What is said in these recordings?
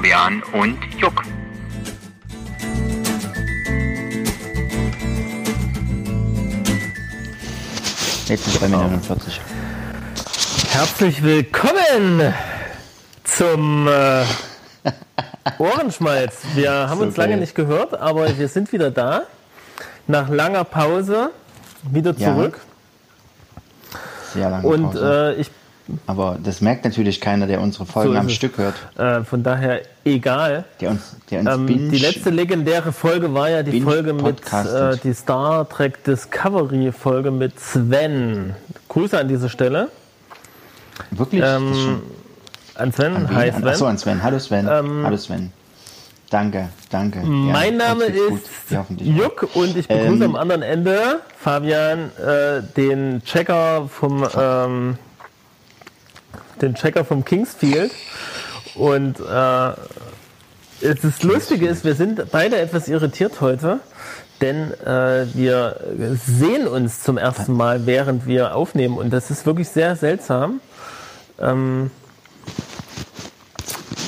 Fabian und Juck. Jetzt ist bei mir 49. Herzlich willkommen zum äh, Ohrenschmalz. Wir haben So uns lange geil. nicht gehört, aber wir sind wieder da. Nach langer Pause wieder Ja. zurück. Sehr lange Und Pause. äh, ich, Aber das merkt natürlich keiner, der unsere Folgen So am es. Stück hört. äh, von daher egal. Der uns, der uns Ähm, binge, die letzte legendäre Folge war ja die Folge mit äh, die Star Trek Discovery Folge mit Sven. Grüße an dieser Stelle. wirklich Ähm, an Sven. an? Hi An- Sven. Achso, an Sven. Hallo Sven. Ähm, Hallo Sven. Danke, danke. Ja, Mein Name geht's gut. ist Ja. Juck und ich begrüße Ähm, am anderen Ende Fabian, äh, den Checker vom ähm, den Checker vom Kingsfield. Und äh, ist Lustige ist, wir sind beide etwas irritiert heute, denn äh, wir sehen uns zum ersten Mal, während wir aufnehmen. Und das ist wirklich sehr seltsam. Ähm,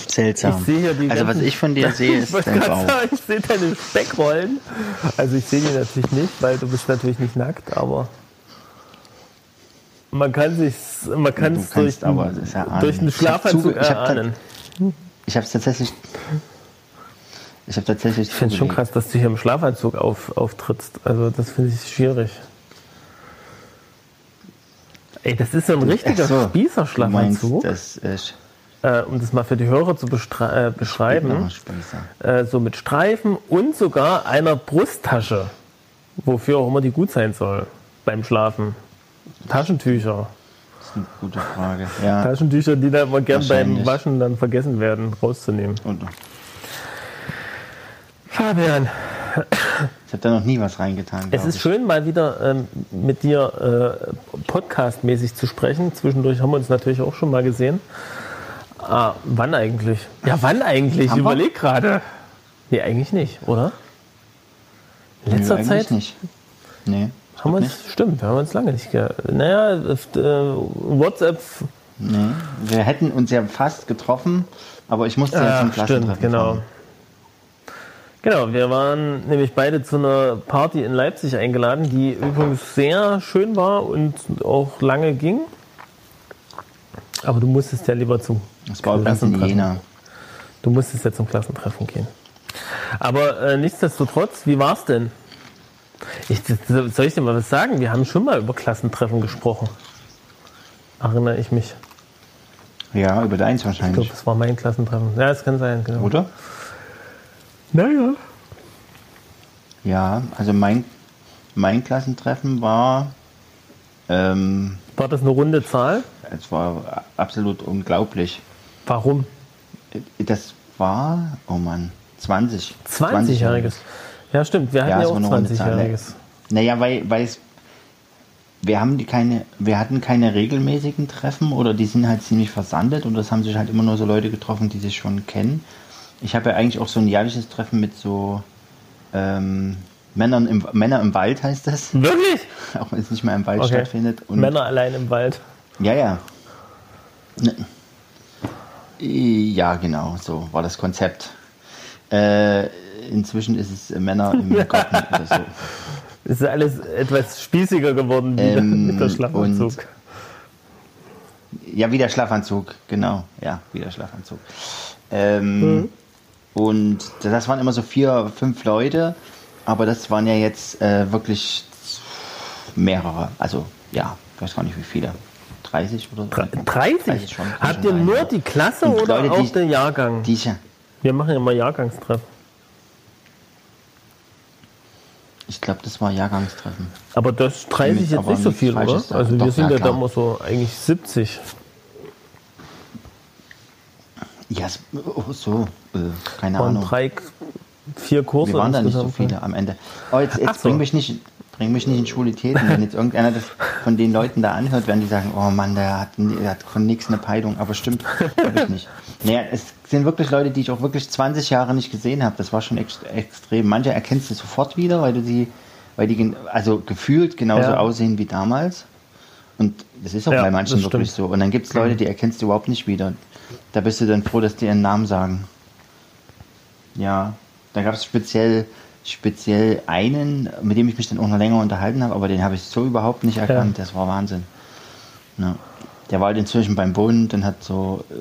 Seltsam. ich sehe hier die also was ich von dir sehe, ist dein Bauch. sagen, ich sehe deine Speckrollen. Also ich sehe die natürlich nicht, weil du bist natürlich nicht nackt, aber man kann sich, man kann es durch, aber erahnen. durch einen Schlafanzug ich hab erahnen. Ich habe es tatsächlich. Ich habe tatsächlich. Ich finde es schon krass, dass du hier im Schlafanzug auf, auftrittst. Also das finde ich schwierig. Ey, das ist so ein richtiger so, Spießer-Schlafanzug, das ist äh, um das mal für die Hörer zu äh, beschreiben. Äh, so mit Streifen und sogar einer Brusttasche, wofür auch immer die gut sein soll beim Schlafen. Taschentücher. Das ist eine gute Frage. Ja. Taschentücher, die dann immer gern beim. Waschen dann vergessen werden, rauszunehmen. Und Fabian, ich habe da noch nie was reingetan. es ist ich. schön, mal wieder ähm, mit dir äh, podcastmäßig zu sprechen. Zwischendurch haben wir uns natürlich auch schon mal gesehen. Ah, wann eigentlich? Ja, wann eigentlich? Haben Ich wir? überleg gerade. Nee, eigentlich nicht, oder? In Nö, letzter eigentlich Zeit nicht. Nee. Haben wir uns, stimmt, wir haben uns lange nicht ge... Naja, äh, WhatsApp... Nee. Wir hätten uns ja fast getroffen, aber ich musste ja Ja, zum stimmt, Klassentreffen genau. fahren. Genau, wir waren nämlich beide zu einer Party in Leipzig eingeladen, die übrigens sehr schön war und auch lange ging. Aber du musstest ja lieber zum Das war Klassentreffen. Jena. Du musstest ja zum Klassentreffen gehen. Aber äh, nichtsdestotrotz, wie war's denn? Ich, soll ich dir mal was sagen? Wir haben schon mal über Klassentreffen gesprochen. Erinnere ich mich. Ja, über deins Ich glaube, wahrscheinlich. das war mein Klassentreffen. Ja, das kann sein, genau. Oder? Naja. Ja, also mein, mein Klassentreffen war, ähm, War das eine runde Zahl? es war absolut unglaublich. Warum? Das war, oh Mann, 20. 20-Jähriges. Ja, stimmt. Wir hatten Ja, ja, auch war eine runde Zahl. 20-Jähriges. Naja, weil, weil es, wir haben die keine, wir hatten keine regelmäßigen Treffen oder die sind halt ziemlich versandet und das haben sich halt immer nur so Leute getroffen, die sich schon kennen. Ich habe ja eigentlich auch so ein jährliches Treffen mit so ähm, Männern im Männer im Wald heißt das, Wirklich? auch wenn es nicht mehr im Wald Okay. stattfindet. Und Männer allein im Wald. Ja, ja. Ne. Ja, genau, so war das Konzept. Äh, inzwischen ist es äh, Männer im Garten oder so. Es ist alles etwas spießiger geworden wieder Ähm, mit der Schlafanzug. Ja, wie der Schlafanzug, genau. Ja, wie der Schlafanzug. Ähm, Und das waren immer so vier, fünf Leute, aber das waren ja jetzt äh, wirklich mehrere. Also, ja, ich weiß gar nicht wie viele. 30 oder so. 30? 30 schon, Habt ihr nur die Klasse Und oder Leute, auch die- den Jahrgang? Die Wir machen ja immer Jahrgangstreffen. Ich glaube, das war Jahrgangstreffen. Aber das 30 Mit jetzt nicht so viel, oder? Sagen. Also wir Doch, sind ja, ja, da klar. immer so eigentlich 70. Ja, oh, so, äh, keine Waren Ahnung. drei, vier Kurse Wir waren da nicht so insgesamt. viele am Ende. Oh, jetzt, jetzt so. bring mich nicht, bring mich nicht in Schwulitäten. Wenn jetzt irgendeiner das von den Leuten da anhört, werden die sagen, oh Mann, der hat, der hat von nichts eine Peidung. Aber stimmt, glaube ich nicht. Naja, es sind wirklich Leute, die ich auch wirklich 20 Jahre nicht gesehen habe. Das war schon ex extrem. Manche erkennst du sofort wieder, weil du sie, weil die also gefühlt genauso Ja. aussehen wie damals. Und Das ist auch Ja, bei manchen wirklich stimmt. so. Und dann gibt es Leute, die erkennst du überhaupt nicht wieder. Da bist du dann froh, dass die ihren Namen sagen. Ja, da gab es speziell, speziell einen, mit dem ich mich dann auch noch länger unterhalten habe, aber den habe ich so überhaupt nicht erkannt. Das war Wahnsinn. Ja. Der war halt inzwischen beim Bund und hat so äh,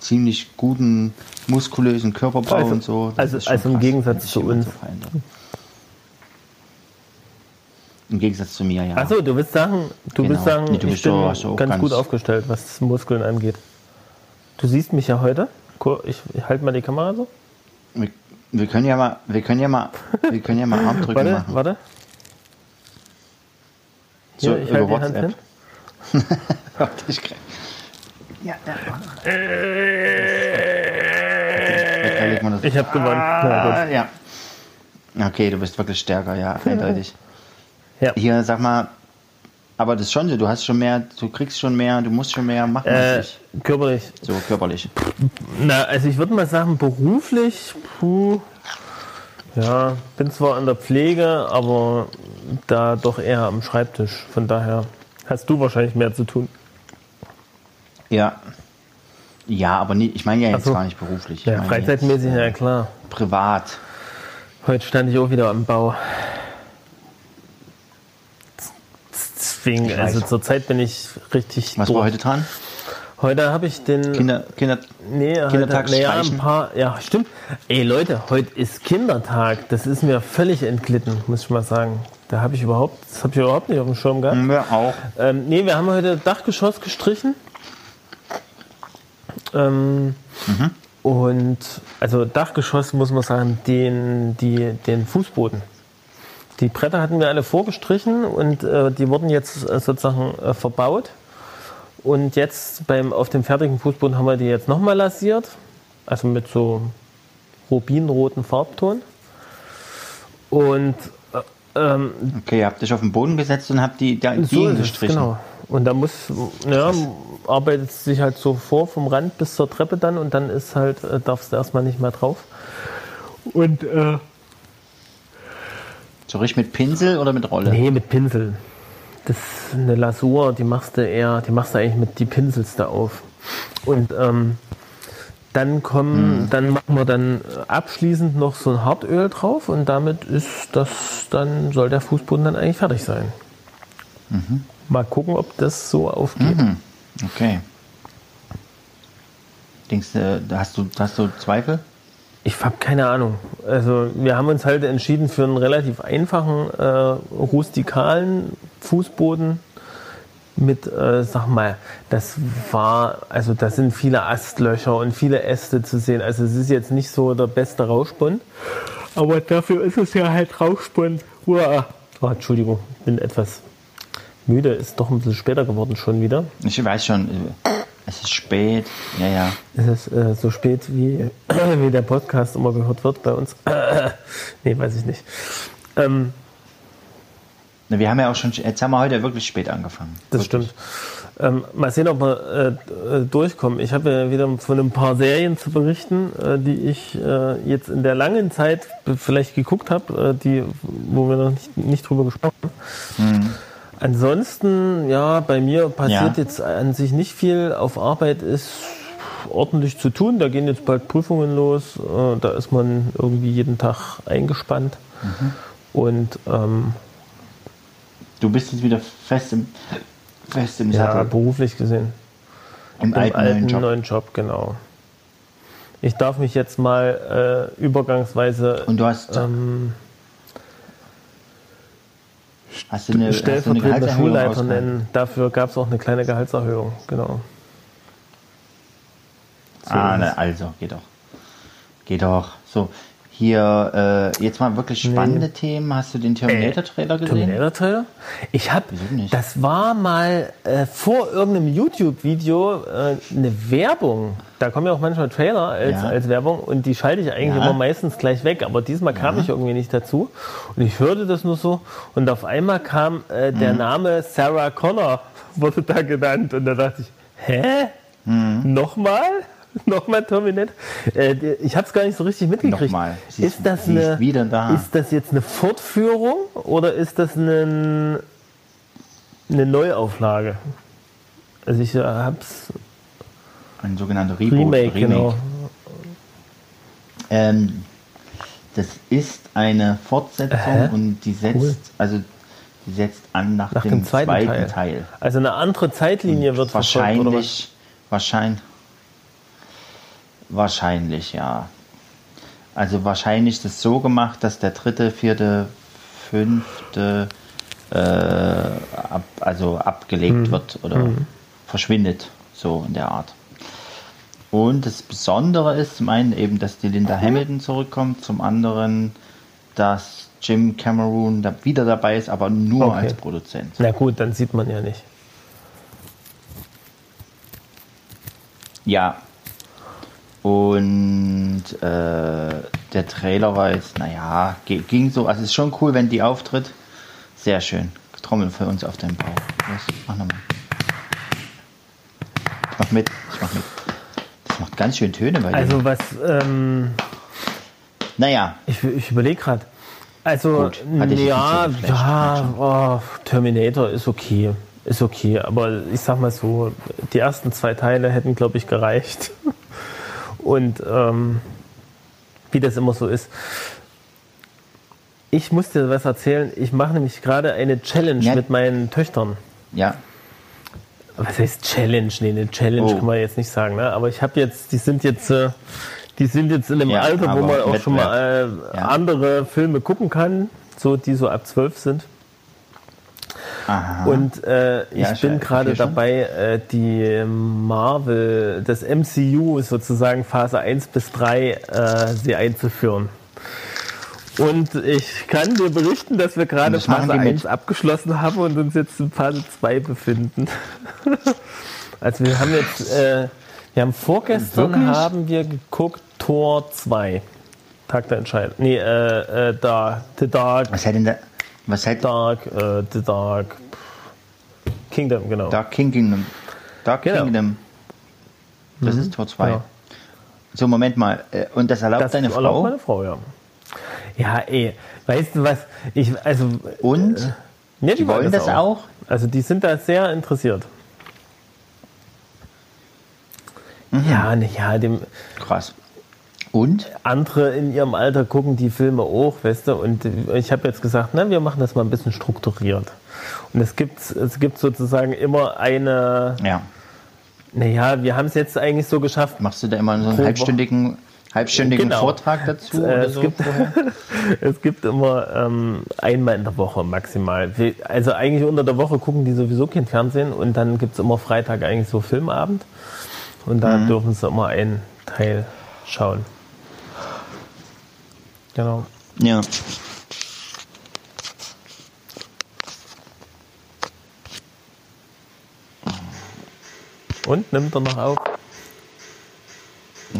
ziemlich guten, muskulösen Körperbau Also- und so. Das also- also im krass, Gegensatz zu uns. So. Im Gegensatz zu mir, ja. Achso, du willst sagen, du Genau. willst sagen, Nee, du ich bist bin so ganz, ganz- gut aufgestellt, was Muskeln angeht. Du siehst mich ja heute. Ich, ich halte mal die Kamera so. Wir können ja mal, wir können ja mal, wir können ja mal Armdrücke Warte, machen. warte. So, Hier, ich über die Hand WhatsApp. hin. Ich Ja, ja. Äh, das- Ich habe gewonnen. Ah, ja. Okay, du bist wirklich stärker, ja, eindeutig. Ja. Hier, sag mal, aber das ist schon so, du hast schon mehr, du kriegst schon mehr, du musst schon mehr machen Äh, körperlich. So körperlich. Na, also ich würde mal sagen, beruflich, puh, ja, bin zwar in der Pflege, aber da doch eher am Schreibtisch. Von daher hast du wahrscheinlich mehr zu tun. Ja. Ja, aber nie, ich meine ja jetzt so. gar nicht beruflich. Ich Ja, freizeitmäßig, jetzt, äh, ja klar. Privat. Heute stand ich auch wieder am Bau. Deswegen, Ich also zurzeit bin ich richtig Was durch. war heute dran? Heute habe ich den. Kinder, Kinder, Nee, heute, Kindertag naja, ein streichen? paar. Ja, stimmt. Ey Leute, heute ist Kindertag. Das ist mir völlig entglitten, muss ich mal sagen. Da habe ich überhaupt, das habe ich überhaupt nicht auf dem Schirm gehabt. wir auch. Ähm, nee, wir haben heute Dachgeschoss gestrichen. Ähm, Und also Dachgeschoss muss man sagen, den, die, den Fußboden. Die Bretter hatten wir alle vorgestrichen und äh, die wurden jetzt äh, sozusagen äh, verbaut. Und jetzt beim, auf dem fertigen Fußboden haben wir die jetzt nochmal lasiert. Also mit so rubinroten Farbton. Und äh, ähm, Okay, ihr habt dich auf den Boden gesetzt und habt die, da, die so gestrichen. genau. Und da muss, ja, arbeitet es sich halt so vor vom Rand bis zur Treppe dann und dann ist halt, äh, darfst du erstmal nicht mehr drauf. Und äh, So richtig mit Pinsel oder mit Rolle? nee, mit Pinsel. Das ist eine Lasur, die machst du eher, die machst du eigentlich mit, die pinselst du auf. Und ähm, dann kommen, dann machen wir dann abschließend noch so ein Hartöl drauf und damit ist das, dann soll der Fußboden dann eigentlich fertig sein. Mal gucken, ob das so aufgeht. Okay. Denkst du, da hast du, hast du Zweifel? Ich habe keine Ahnung. Also wir haben uns halt entschieden für einen relativ einfachen, äh, rustikalen Fußboden mit, äh, sag mal, das war, also da sind viele Astlöcher und viele Äste zu sehen. Also es ist jetzt nicht so der beste Rauschbund, aber dafür ist es ja halt Rauschbund. Uah. Oh, Entschuldigung, ich bin etwas müde, ist doch ein bisschen später geworden schon wieder. Ich weiß schon, es ist spät. Ja, ja. Es ist äh, so spät, wie, wie der Podcast immer gehört wird bei uns. nee, weiß ich nicht. Ähm, Na, Wir haben ja auch schon, jetzt haben wir heute wirklich spät angefangen. das Wirklich. stimmt. Ähm, mal sehen, ob wir äh, äh, durchkommen. Ich habe ja wieder von ein paar Serien zu berichten, äh, die ich äh, jetzt in der langen Zeit vielleicht geguckt habe, äh, die, wo wir noch nicht, nicht drüber gesprochen haben. Ansonsten, ja, bei mir passiert Ja. jetzt an sich nicht viel. Auf Arbeit ist ordentlich zu tun. Da gehen jetzt bald Prüfungen los. Äh, da ist man irgendwie jeden Tag eingespannt. Und ähm, Du bist jetzt wieder fest im, fest im ja, Sattel, beruflich gesehen. im, Im alten, alten neuen Job. neuen Job, genau. Ich darf mich jetzt mal äh, übergangsweise Und du hast, ähm, hast du eine, Gehaltserhöhung Schulleiter nennen. Dafür gab es auch eine kleine Gehaltserhöhung, genau. So Ah, es. also, geht doch. Geht doch. So, hier, äh, jetzt mal wirklich spannende Themen. Hast du den Terminator-Trailer gesehen? Terminator-Trailer? Ich habe, das war mal äh, vor irgendeinem YouTube-Video äh, eine Werbung. Da kommen ja auch manchmal Trailer als, Ja. als Werbung und die schalte ich eigentlich Ja. immer meistens gleich weg. Aber diesmal kam ich irgendwie nicht dazu und ich hörte das nur so und auf einmal kam äh, der Mhm. Name Sarah Connor wurde da genannt und da dachte ich, hä? Mhm. Nochmal? Nochmal Terminator? Äh, ich habe es gar nicht so richtig mitgekriegt. Nochmal. Sie ist- das sie eine, wieder da. Ist das jetzt eine Fortführung oder ist das eine, eine Neuauflage? Also ich äh, hab's Ein sogenannter Reboot. Remake, genau. Ähm, das ist eine Fortsetzung Hä? und die setzt, Cool. also die setzt an nach, Nach dem, dem zweiten, Teil. Teil. Also eine andere Zeitlinie wird verfolgt, oder was? Wahrscheinlich, wahrscheinlich, ja. Also wahrscheinlich ist es so gemacht, dass der dritte, vierte, fünfte äh, ab, also abgelegt Mhm. wird oder verschwindet, so in der Art. Und das Besondere ist zum einen eben, dass die Linda Hamilton zurückkommt, zum anderen, dass Jim Cameron da wieder dabei ist, aber nur Okay. als Produzent. Na gut, dann sieht man ja nicht. Ja. Und äh, der Trailer war jetzt, naja, ging so. Also es ist schon cool, wenn die auftritt. Sehr schön. Trommel für uns auf den Bauch. Los, mach nochmal. Ich mach mit. Ich mach mit. Das macht ganz schön Töne bei dir. Also was, ähm, Naja, ich, ich überlege gerade. Also, Gut, ja, ja, oh, Terminator ist okay. Ist okay, aber ich sag mal so, die ersten zwei Teile hätten, glaube ich, gereicht. Und ähm, wie das immer so ist. Ich muss dir was erzählen. Ich mache nämlich gerade eine Challenge Ja. mit meinen Töchtern. ja. Was heißt Challenge? Nee, eine Challenge Oh. kann man jetzt nicht sagen, ne? Aber ich habe jetzt, die sind jetzt, äh, die sind jetzt in einem Ja, Alter, wo man auch schon mal äh, Ja. andere Filme gucken kann, so die so ab zwölf sind. Aha. Und äh, ich Ja, bin gerade dabei, äh, die Marvel, das MCU sozusagen Phase 1 bis 3 äh, sie einzuführen. Und ich kann dir berichten, dass wir gerade Phase die mit? 1 abgeschlossen haben und uns jetzt in Phase 2 befinden. also wir haben jetzt, äh, wir haben vorgestern Wirklich? haben wir geguckt Tor 2. Tag der Entscheidung. Nee, äh, äh, da, The Dark, was hat denn da. Was hat Dark, äh, The Dark Kingdom, genau. Dark Kingdom? Dark Genau. Kingdom. Das ist Tor 2. Genau. So, Moment mal. äh, Und das erlaubt Das deine erlaubt Frau? meine Frau, ja. Ja, ey, weißt du was? Ich, also, Und? ja, die wollen das auch? Also, die sind da sehr interessiert. Mhm. Ja, ne, ja, dem Krass. Und? andere in ihrem Alter gucken die Filme auch, weißt du, und ich habe jetzt gesagt, na, wir machen das mal ein bisschen strukturiert. Und es gibt, es gibt sozusagen immer eine, Ja. naja, wir haben es jetzt eigentlich so geschafft, Machst du da immer so einen halbstündigen, halbstündigen Genau. Vortrag dazu? Äh, es, so gibt, es gibt immer ähm, einmal in der Woche maximal. Also eigentlich unter der Woche gucken die sowieso kein Fernsehen und dann gibt es immer Freitag eigentlich so Filmabend und da Mhm. dürfen sie immer einen Teil schauen. Genau. Ja. Und nimmt er noch auf?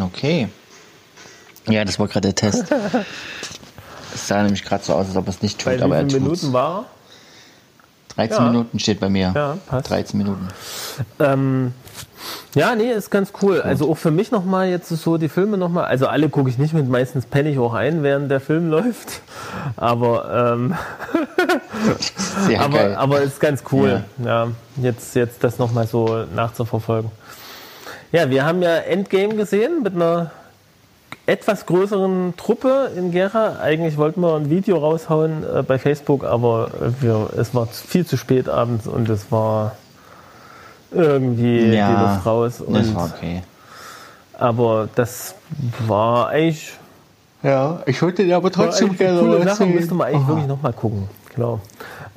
Okay. Ja, das war gerade der Test. Es sah nämlich gerade so aus, als ob es nicht tut, wie aber er vielen tut's. Minuten war 13 Ja. Minuten steht bei mir. Ja, passt. 13 Minuten. Ähm, ja, nee, ist ganz cool. Also auch für mich nochmal jetzt so die Filme nochmal. Also alle gucke ich nicht mit, meistens penne ich auch ein, während der Film läuft. Aber ähm, Sehr aber, geil. aber ist ganz cool, ja. jetzt, jetzt das nochmal so nachzuverfolgen. Ja, wir haben ja Endgame gesehen mit einer etwas größeren Truppe in Gera. Eigentlich wollten wir ein Video raushauen äh, bei Facebook, aber wir, es war viel zu spät abends und es war irgendwie die ja, Luft raus. das Und, war okay. aber das war eigentlich Ja, ich wollte dir aber eigentlich eine coole Sache, müsste man eigentlich wirklich nochmal gucken. Genau.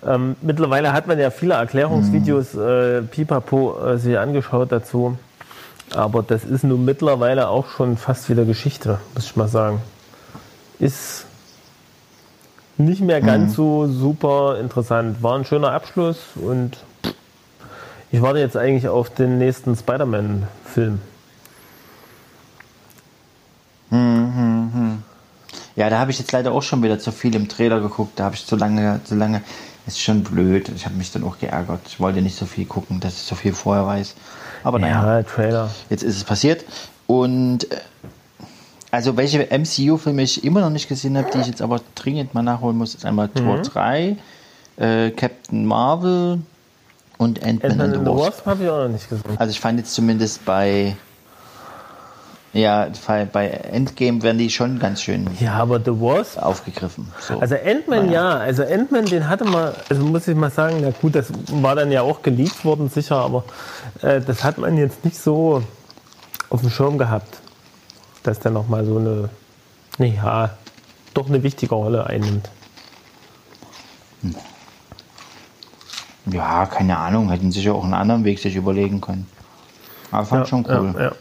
Ähm, mittlerweile hat man ja viele Erklärungsvideos, äh, Pipapo, äh, sich angeschaut dazu. Aber das ist nun mittlerweile auch schon fast wieder Geschichte, muss ich mal sagen. Ist nicht mehr ganz so super interessant. War ein schöner Abschluss und ich warte jetzt eigentlich auf den nächsten Spider-Man-Film. Ja, da habe ich jetzt leider auch schon wieder zu viel im Trailer geguckt. Da habe ich zu lange, zu lange. Ist schon blöd. Ich habe mich dann auch geärgert. Ich wollte nicht so viel gucken, dass ich so viel vorher weiß. Aber naja, Ja, Trailer. jetzt ist es passiert. Und äh, also welche MCU-Filme ich immer noch nicht gesehen habe, die ich jetzt aber dringend mal nachholen muss, ist einmal Tor 3, äh, Captain Marvel Und Ant-Man Ant-Man and the and the Wasp. Wasp habe ich auch noch nicht gesehen. Also ich fand jetzt zumindest bei ja, bei Endgame werden die schon ganz schön Ja, aber The Wasp. aufgegriffen. So. Also Ant-Man ja, also Ant-Man, den hatte man, also muss ich mal sagen, na gut, das war dann ja auch geleakt worden, sicher, aber äh, das hat man jetzt nicht so auf dem Schirm gehabt, dass der nochmal so eine, ja, doch eine wichtige Rolle einnimmt. Ja, keine Ahnung, hätten sich ja auch einen anderen Weg sich überlegen können. Aber fand schon cool. Ja, ja.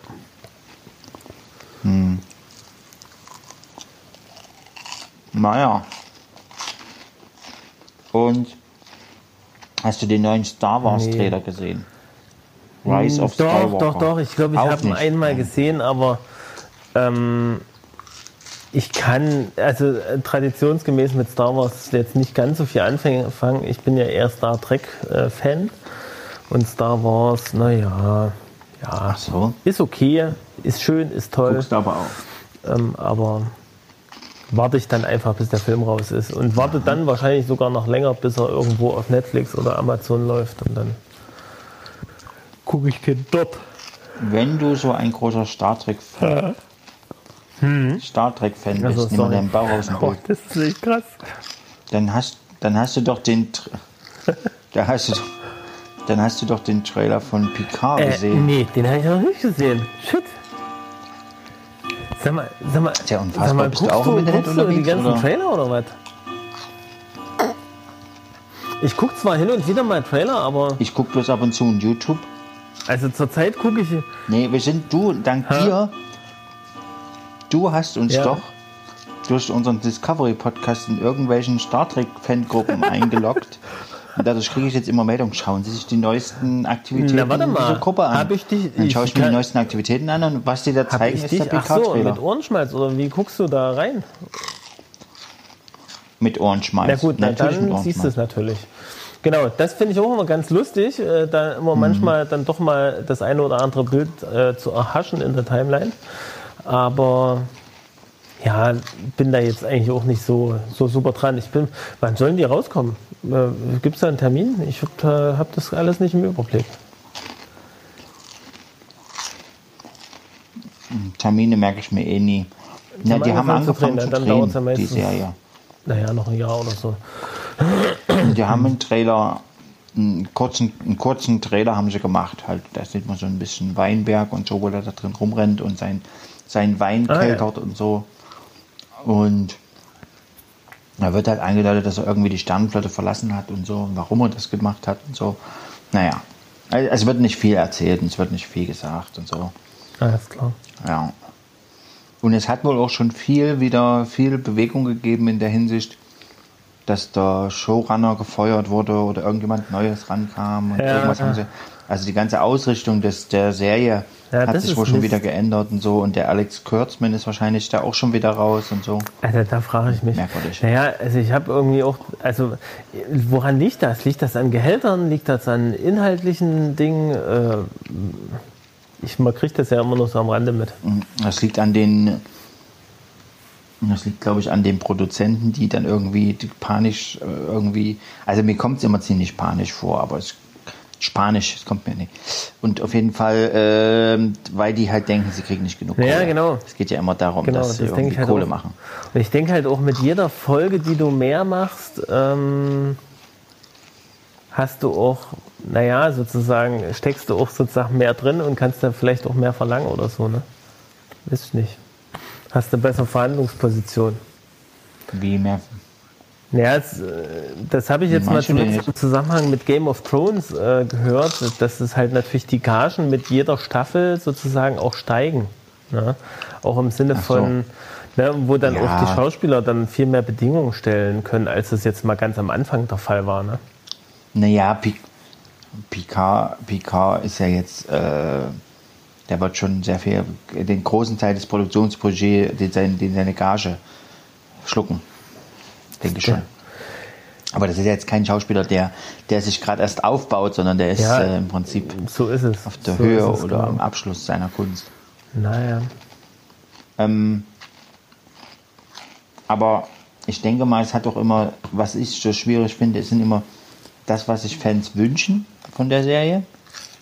Naja. Und hast du den neuen Star Wars Nee. Trailer gesehen? Rise of doch, Skywalker. doch, doch. Ich glaube, ich habe ihn einmal gesehen, aber ähm, ich kann, also äh, traditionsgemäß mit Star Wars jetzt nicht ganz so viel anfangen. Ich bin ja eher Star Trek-Fan. und Star Wars, naja, ja, so. ist okay, ist schön, ist toll, Guckst aber auch. ähm, aber warte ich dann einfach, bis der Film raus ist und warte dann wahrscheinlich sogar noch länger, bis er irgendwo auf Netflix oder Amazon läuft und dann gucke ich den dort. Wenn du so ein großer Star Trek Star Trek Fan Also, bist, nimm deinen Bauch aus dem Oh, Boot. das ist echt krass. Dann hast, dann hast du doch den, da hast du, dann hast du doch den Trailer von Picard Äh, gesehen. nee, den habe ich noch nicht gesehen. Shit. Sag mal, sag mal, Tja, unfassbar. sag mal Bist du auch im Internet du die ganzen oder? Trailer oder was? Ich gucke zwar hin und wieder mal Trailer, aber Ich guck bloß ab und zu in YouTube. also zurzeit gucke ich. Nee, wir sind du, dank Hä? dir, du hast uns Ja. doch durch unseren Discovery-Podcast in irgendwelchen Star Trek-Fangruppen eingeloggt. Und dadurch kriege ich jetzt immer Meldungen. Schauen Sie sich die neuesten Aktivitäten Na, warte in mal. dieser Gruppe an. Hab ich dich- Dann ich schaue ich mir kann- die neuesten Aktivitäten an und was die da zeigen, ich ist dich? der Ach so, mit Ohrenschmalz oder wie guckst du da rein? mit Ohrenschmalz. Na gut, na, Natürlich mit dann siehst du es natürlich. Genau, das finde ich auch immer ganz lustig, äh, da immer Mhm. manchmal dann doch mal das eine oder andere Bild äh, zu erhaschen in der Timeline. Aber ja, bin da jetzt eigentlich auch nicht so, so super dran. Ich bin, wann sollen die rauskommen? Äh, Gibt es da einen Termin? Ich habe hab das alles nicht im Überblick. Termine merke ich mir eh nie. Na, haben die haben angefangen zu drehen, zu dann drehen, dauert's ja die. Serie. Naja, noch ein Jahr oder so. Die haben einen Trailer, einen kurzen, einen kurzen Trailer haben sie gemacht. Halt, da sieht man so ein bisschen Weinberg und so, wo er da drin rumrennt und sein, sein Wein Ah, ja. keltert und so. Und da wird halt angedeutet, dass er irgendwie die Sternenflotte verlassen hat und so, und warum er das gemacht hat und so. Naja, also es wird nicht viel erzählt und es wird nicht viel gesagt und so. Alles klar. Ja. Und es hat wohl auch schon viel wieder viel Bewegung gegeben in der Hinsicht, dass der Showrunner gefeuert wurde oder irgendjemand Neues rankam und Ja, irgendwas ja. haben sie. Also die ganze Ausrichtung des, der Serie Ja, hat sich wohl schon Mist. wieder geändert und so. Und der Alex Kurtzman ist wahrscheinlich da auch schon wieder raus und so. Also da frage ich mich. Merkwürdig. Naja, also ich habe irgendwie auch, also woran liegt das? Liegt das an Gehältern? Liegt das an inhaltlichen Dingen? Äh, ich, man kriegt das ja immer nur so am Rande mit. Das liegt an den, das liegt, glaube ich, an den Produzenten, die dann irgendwie panisch äh, irgendwie, also mir kommt es immer ziemlich panisch vor, aber es Spanisch, es kommt mir nicht. Und auf jeden Fall, ähm, weil die halt denken, sie kriegen nicht genug Ja, Kohle. genau. Es geht ja immer darum, Genau, dass das sie irgendwie halt Kohle auch. machen. Und ich denke halt auch mit jeder Folge, die du mehr machst, ähm, hast du auch, naja, sozusagen, steckst du auch sozusagen mehr drin und kannst dann vielleicht auch mehr verlangen oder so, ne? Ich nicht. Hast eine bessere Verhandlungsposition. Wie mehr. Ja, das, äh, das habe ich jetzt mal jetzt? im Zusammenhang mit Game of Thrones äh, gehört, dass es halt natürlich die Gagen mit jeder Staffel sozusagen auch steigen. Ne? Auch im Sinne so. von, ne, wo dann Ja. auch die Schauspieler dann viel mehr Bedingungen stellen können, als es jetzt mal ganz am Anfang der Fall war. Ne? Naja, Pi- Picard, Picard ist ja jetzt, äh, der wird schon sehr viel, den großen Teil des Produktionsbudgets, den, den seine Gage schlucken. Denke ich schon. Aber das ist ja jetzt kein Schauspieler, der, der sich gerade erst aufbaut, sondern der ist Ja. äh, im Prinzip So ist es. auf der so Höhe es, oder genau. am Abschluss seiner Kunst. Naja. Ähm, aber ich denke mal, es hat doch immer, was ich so schwierig finde, es sind immer das, was sich Fans wünschen von der Serie?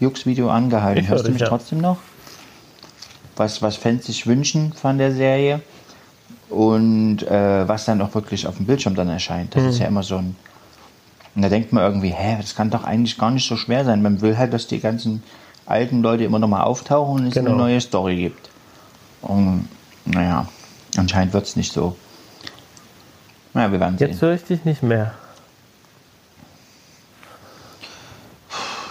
Jux Video angehalten. Ich hör Hörst du mich ja. trotzdem noch? Was, was Fans sich wünschen von der Serie und äh, was dann auch wirklich auf dem Bildschirm dann erscheint. Das Mhm. ist ja immer so ein. Und da denkt man irgendwie, hä, das kann doch eigentlich gar nicht so schwer sein. Man will halt, dass die ganzen alten Leute immer nochmal auftauchen und es Genau. eine neue Story gibt. Und naja, anscheinend wird es nicht so. Naja, wir werden sehen. Jetzt höre ich dich nicht mehr.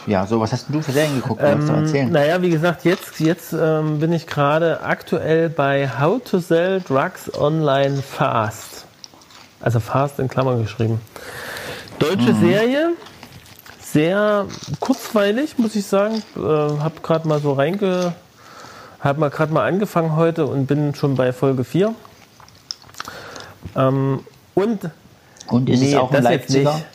Ja, so, was hast du für Serien geguckt? Ähm, erzählen? naja, wie gesagt, jetzt, jetzt ähm, bin ich gerade aktuell bei How to Sell Drugs Online Fast. Also Fast in Klammern geschrieben. Deutsche Mhm. Serie, sehr kurzweilig, muss ich sagen. Äh, hab gerade mal so reinge... Hab mal gerade mal angefangen heute und bin schon bei Folge 4. Ähm, und Und ist es auch ein das jetzt Leipziger? nicht.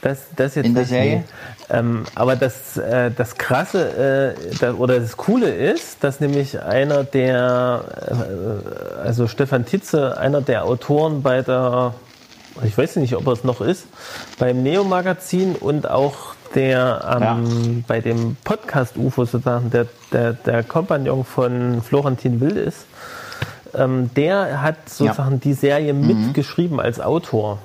Das, das jetzt In der Serie? Ähm, aber das, äh, das Krasse äh, da, oder das Coole ist, dass nämlich einer der, äh, also Stefan Titze, einer der Autoren bei der, ich weiß nicht, ob er es noch ist, beim Neo-Magazin und auch der ähm, bei dem Podcast UFO sozusagen, der, der, der Kompagnon von Florentin Will ist, ähm, der hat sozusagen die Serie Mhm. mitgeschrieben als Autor.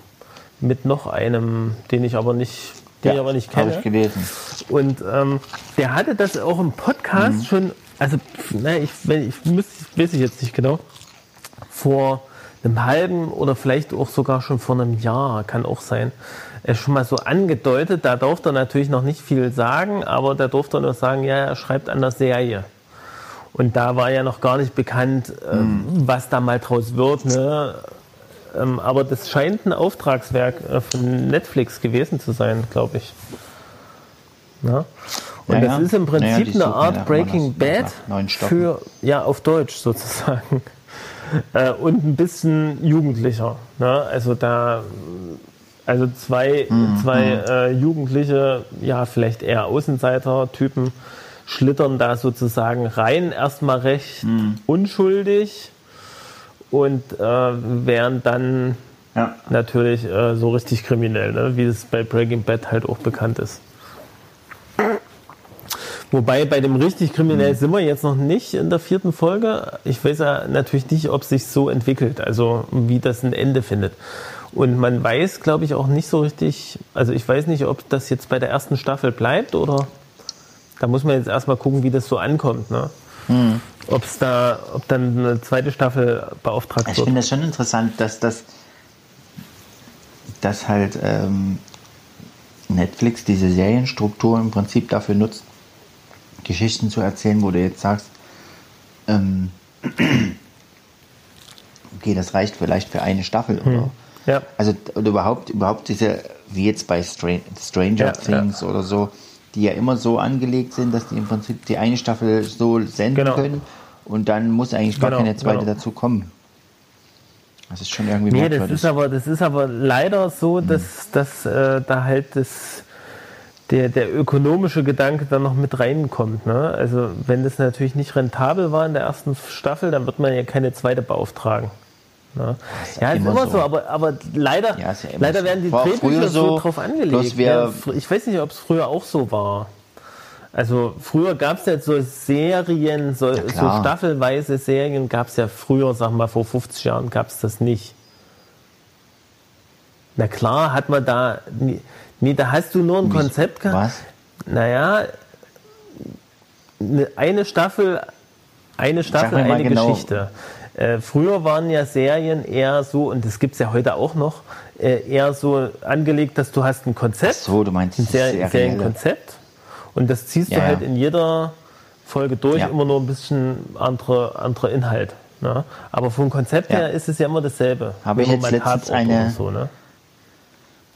Mit noch einem, den ich aber nicht, den ich aber nicht habe kenne. ich gelesen. Und ähm, der hatte das auch im Podcast Mhm. schon, also naja, ich, wenn, ich muss, weiß ich jetzt nicht genau, vor einem halben oder vielleicht auch sogar schon vor einem Jahr, kann auch sein, äh, schon mal so angedeutet. Da durfte er natürlich noch nicht viel sagen, aber da durfte er nur sagen, ja, er schreibt an der Serie. Und da war ja noch gar nicht bekannt, ähm, was da mal draus wird. Ne? Ähm, aber das scheint ein Auftragswerk äh, von Netflix gewesen zu sein, glaube ich. Ja? Und Ja, das ja. ist im Prinzip Naja, eine Art Breaking Bad für, ja, auf Deutsch sozusagen. Äh, und ein bisschen jugendlicher. Ne? Also da, also zwei, Mhm, zwei äh, Jugendliche, ja, vielleicht eher Außenseiter-Typen, schlittern da sozusagen rein, erstmal recht Mhm. unschuldig und äh, werden dann Ja. natürlich äh, so richtig kriminell, ne? wie es bei Breaking Bad halt auch bekannt ist. Wobei bei dem richtig kriminell sind wir jetzt noch nicht in der vierten Folge. Ich weiß ja natürlich nicht, ob sich so entwickelt, also wie das ein Ende findet. Und man weiß, glaube ich, auch nicht so richtig, also ich weiß nicht, ob das jetzt bei der ersten Staffel bleibt oder da muss man jetzt erstmal gucken, wie das so ankommt. Ne? Ob es da, ob dann eine zweite Staffel beauftragt Ich wird. finde das schon interessant, dass das dass halt ähm, Netflix diese Serienstruktur im Prinzip dafür nutzt, Geschichten zu erzählen, wo du jetzt sagst, ähm, okay, das reicht vielleicht für eine Staffel oder Ja. also oder überhaupt überhaupt diese wie jetzt bei Stran Stranger Ja, Things oder so, die ja immer so angelegt sind, dass die im Prinzip die eine Staffel so senden Genau. können und dann muss eigentlich gar Genau, keine zweite genau. dazu kommen. Das ist schon irgendwie Nee, das ist aber, das ist aber leider so, Hm. dass, dass äh, da halt das, der, der ökonomische Gedanke dann noch mit reinkommt. Ne? Also wenn das natürlich nicht rentabel war in der ersten Staffel, dann wird man ja keine zweite beauftragen. Ne? Ja, ist immer immer so. so, aber, aber leider, Ja, ist ja leider so. werden die Drehbücher so so, drauf angelegt. ja, ich weiß nicht, ob es früher auch so war. Also früher gab es ja so Serien, so, so klar. staffelweise Serien gab es ja früher, sag mal vor 50 Jahren gab es das nicht. Na klar, hat man da. Nee, da hast du nur ein Wie- Konzept gehabt. Was? Naja, ne- eine Staffel, eine Staffel, eine genau. Geschichte. Äh, früher waren ja Serien eher so, und das gibt es ja heute auch noch, äh, eher so angelegt, dass du hast ein Konzept, Ach so, du meinst ein Ser. Serienkonzept, und das ziehst Ja, du halt ja. in jeder Folge durch, Ja. immer nur ein bisschen andere, anderer Inhalt. Ne? Aber vom Konzept Ja. her ist es ja immer dasselbe. Habe ich jetzt letztens eine- So, ne?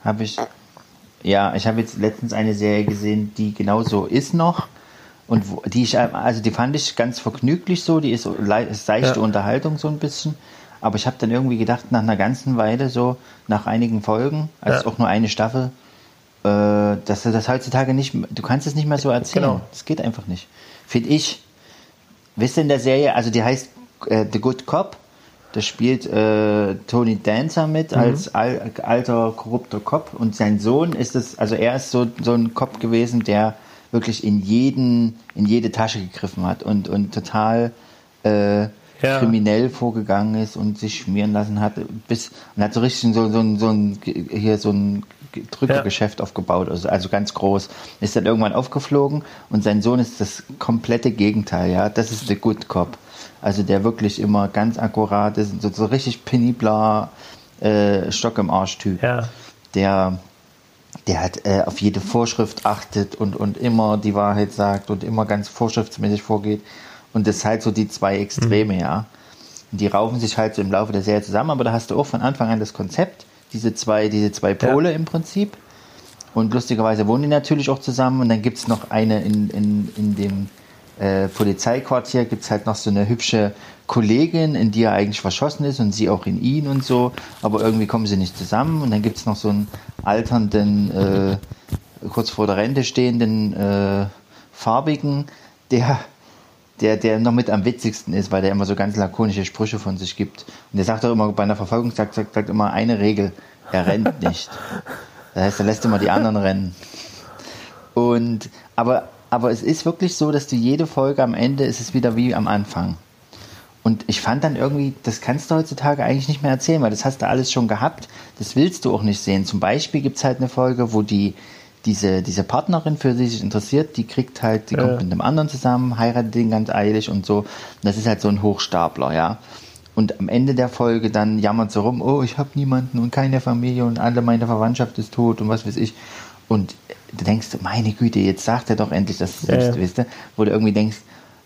Habe ich. Ja, ich habe jetzt letztens eine Serie gesehen, die genau so ist noch. Und die ich, also die fand ich ganz vergnüglich so, die ist seichte Ja. Unterhaltung so ein bisschen. Aber ich habe dann irgendwie gedacht, nach einer ganzen Weile, so nach einigen Folgen, also Ja. auch nur eine Staffel, äh, dass du das heutzutage nicht, du kannst es nicht mehr so erzählen. Genau. Das geht einfach nicht. Finde ich. Wisst ihr in der Serie, also die heißt äh, The Good Cop, da spielt äh, Tony Dancer mit Mhm. als al alter korrupter Cop und sein Sohn ist es, also er ist so, so ein Cop gewesen, der wirklich in jeden, in jede Tasche gegriffen hat und, und total äh, Ja. kriminell vorgegangen ist und sich schmieren lassen hat, bis und hat so richtig so, so, ein- so ein hier so ein Drückergeschäft aufgebaut, also, also ganz groß. Ist dann irgendwann aufgeflogen und sein Sohn ist das komplette Gegenteil, ja. Das ist der Good Cop. Also der wirklich immer ganz akkurat ist, so, so richtig penibler äh, Stock im Arsch-Typ Ja. der, der hat äh, auf jede Vorschrift achtet und, und immer die Wahrheit sagt und immer ganz vorschriftsmäßig vorgeht. Und das ist halt so die zwei Extreme, ja. Und die raufen sich halt so im Laufe der Serie zusammen, aber da hast du auch von Anfang an das Konzept, diese zwei, diese zwei Pole im Prinzip. Und lustigerweise wohnen die natürlich auch zusammen und dann gibt's noch eine in, in, in dem äh, Polizeiquartier, gibt's halt noch so eine hübsche Kollegin, in die er eigentlich verschossen ist und sie auch in ihn und so, aber irgendwie kommen sie nicht zusammen und dann gibt's noch so einen alternden, äh, kurz vor der Rente stehenden äh, Farbigen, der der, der noch mit am witzigsten ist, weil der immer so ganz lakonische Sprüche von sich gibt. Und der sagt auch immer bei einer Verfolgung, sagt, sagt, sagt immer eine Regel, er rennt nicht. Das heißt, er lässt immer die anderen rennen. Und, aber, aber es ist wirklich so, dass du jede Folge am Ende ist es wieder wie am Anfang. Und ich fand dann irgendwie, das kannst du heutzutage eigentlich nicht mehr erzählen, weil das hast du alles schon gehabt. Das willst du auch nicht sehen. Zum Beispiel gibt's halt eine Folge, wo die, diese, diese Partnerin, für die sich interessiert, die kriegt halt, die Ja. kommt mit einem anderen zusammen, heiratet den ganz eilig und so. Das ist halt so ein Hochstapler, ja. Und am Ende der Folge dann jammert sie rum, oh, ich habe niemanden und keine Familie und alle meine Verwandtschaft ist tot und was weiß ich. Und du denkst, meine Güte, jetzt sagt er doch endlich, dass du Ja, selbst ja. wisst, wo du irgendwie denkst,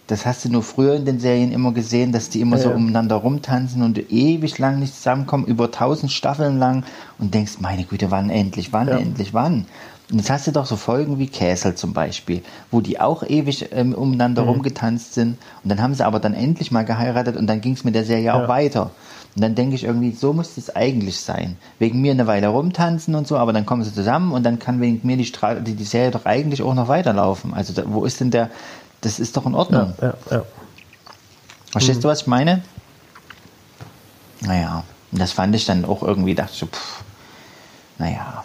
das hast du nur früher in den Serien immer gesehen, dass die immer Ja, so umeinander rumtanzen und ewig lang nicht zusammenkommen, über tausend Staffeln lang und denkst, meine Güte, wann endlich, wann endlich, wann? Und jetzt hast du doch so Folgen wie Castle zum Beispiel, wo die auch ewig ähm, umeinander Mhm. rumgetanzt sind und dann haben sie aber dann endlich mal geheiratet und dann ging es mit der Serie auch weiter. Und dann denke ich irgendwie, so muss es eigentlich sein. Wegen mir eine Weile rumtanzen und so, aber dann kommen sie zusammen und dann kann wegen mir die, Stra die, die Serie doch eigentlich auch noch weiterlaufen. Also da, wo ist denn der, das ist doch in Ordnung. Ja, ja. Verstehst Mhm. du, was ich meine? Naja, und das fand ich dann auch irgendwie, dachte ich so, pff, naja.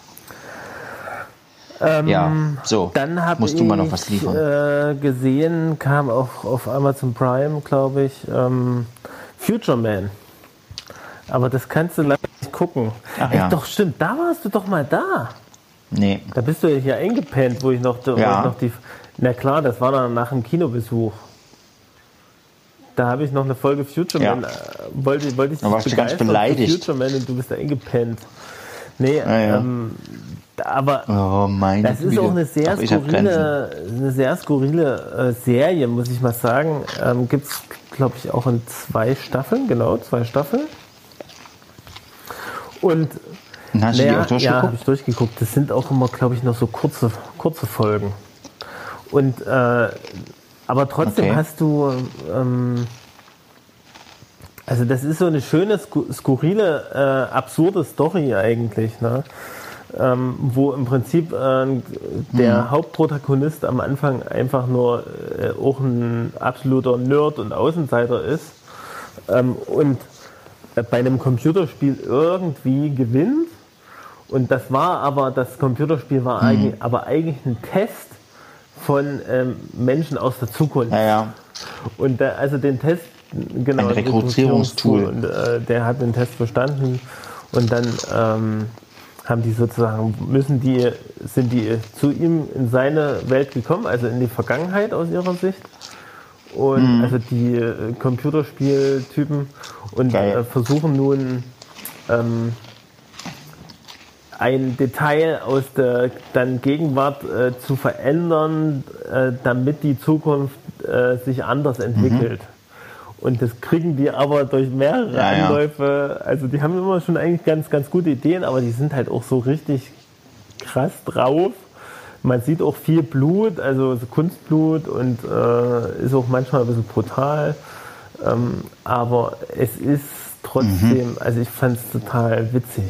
Ähm, Ja, so, Dann habe musst ich du mal noch was liefern. Äh, gesehen, kam auch auf Amazon Prime, glaube ich, ähm, Future Man. Aber das kannst du leider nicht gucken. Ach Ey, ja. Doch, stimmt, da warst du doch mal da. Nee, Da bist du ja hier eingepennt, wo ich noch, wo Ja. ich noch die. Na klar, das war dann nach dem Kinobesuch. Da habe ich noch eine Folge Future Ja. Man. Äh, wollte, wollte ich Da warst dich du ganz beleidigt. Future Man und du bist da eingepennt. Nee, Ja, ja. Ähm, aber oh das ist Güte. auch eine sehr Grenzen. skurrile, eine sehr skurrile äh, Serie, muss ich mal sagen. Ähm, Gibt es, glaube ich, auch in zwei Staffeln, genau, zwei Staffeln. Und Und hast du die auch ja, habe durchgeguckt? ich durchgeguckt. Das sind auch immer, glaube ich, noch so kurze, kurze Folgen. Und äh, aber trotzdem Okay. hast du ähm, also das ist so eine schöne, sku- skurrile, äh, absurde Story eigentlich, ne? ähm, wo im Prinzip äh, der Mhm. Hauptprotagonist am Anfang einfach nur äh, auch ein absoluter Nerd und Außenseiter ist ähm, und bei einem Computerspiel irgendwie gewinnt. Und das war aber, das Computerspiel war Mhm. eigentlich, aber eigentlich ein Test von ähm, Menschen aus der Zukunft. Ja, ja. Und der, also den Test, genau, Ein Rekrutierungstool. Und äh, der hat den Test bestanden und dann ähm, haben die sozusagen, müssen die, sind die zu ihm in seine Welt gekommen, also in die Vergangenheit aus ihrer Sicht. Und Mhm. also die äh, Computerspieltypen und äh, versuchen nun ähm, ein Detail aus der dann Gegenwart äh, zu verändern, äh, damit die Zukunft äh, sich anders entwickelt. Und das kriegen die aber durch mehrere Mhm. Ja. Anläufe. Also die haben immer schon eigentlich ganz, ganz gute Ideen, aber die sind halt auch so richtig krass drauf. Man sieht auch viel Blut, also so Kunstblut und äh, ist auch manchmal ein bisschen brutal. Ähm, aber es ist trotzdem, also ich fand es total witzig.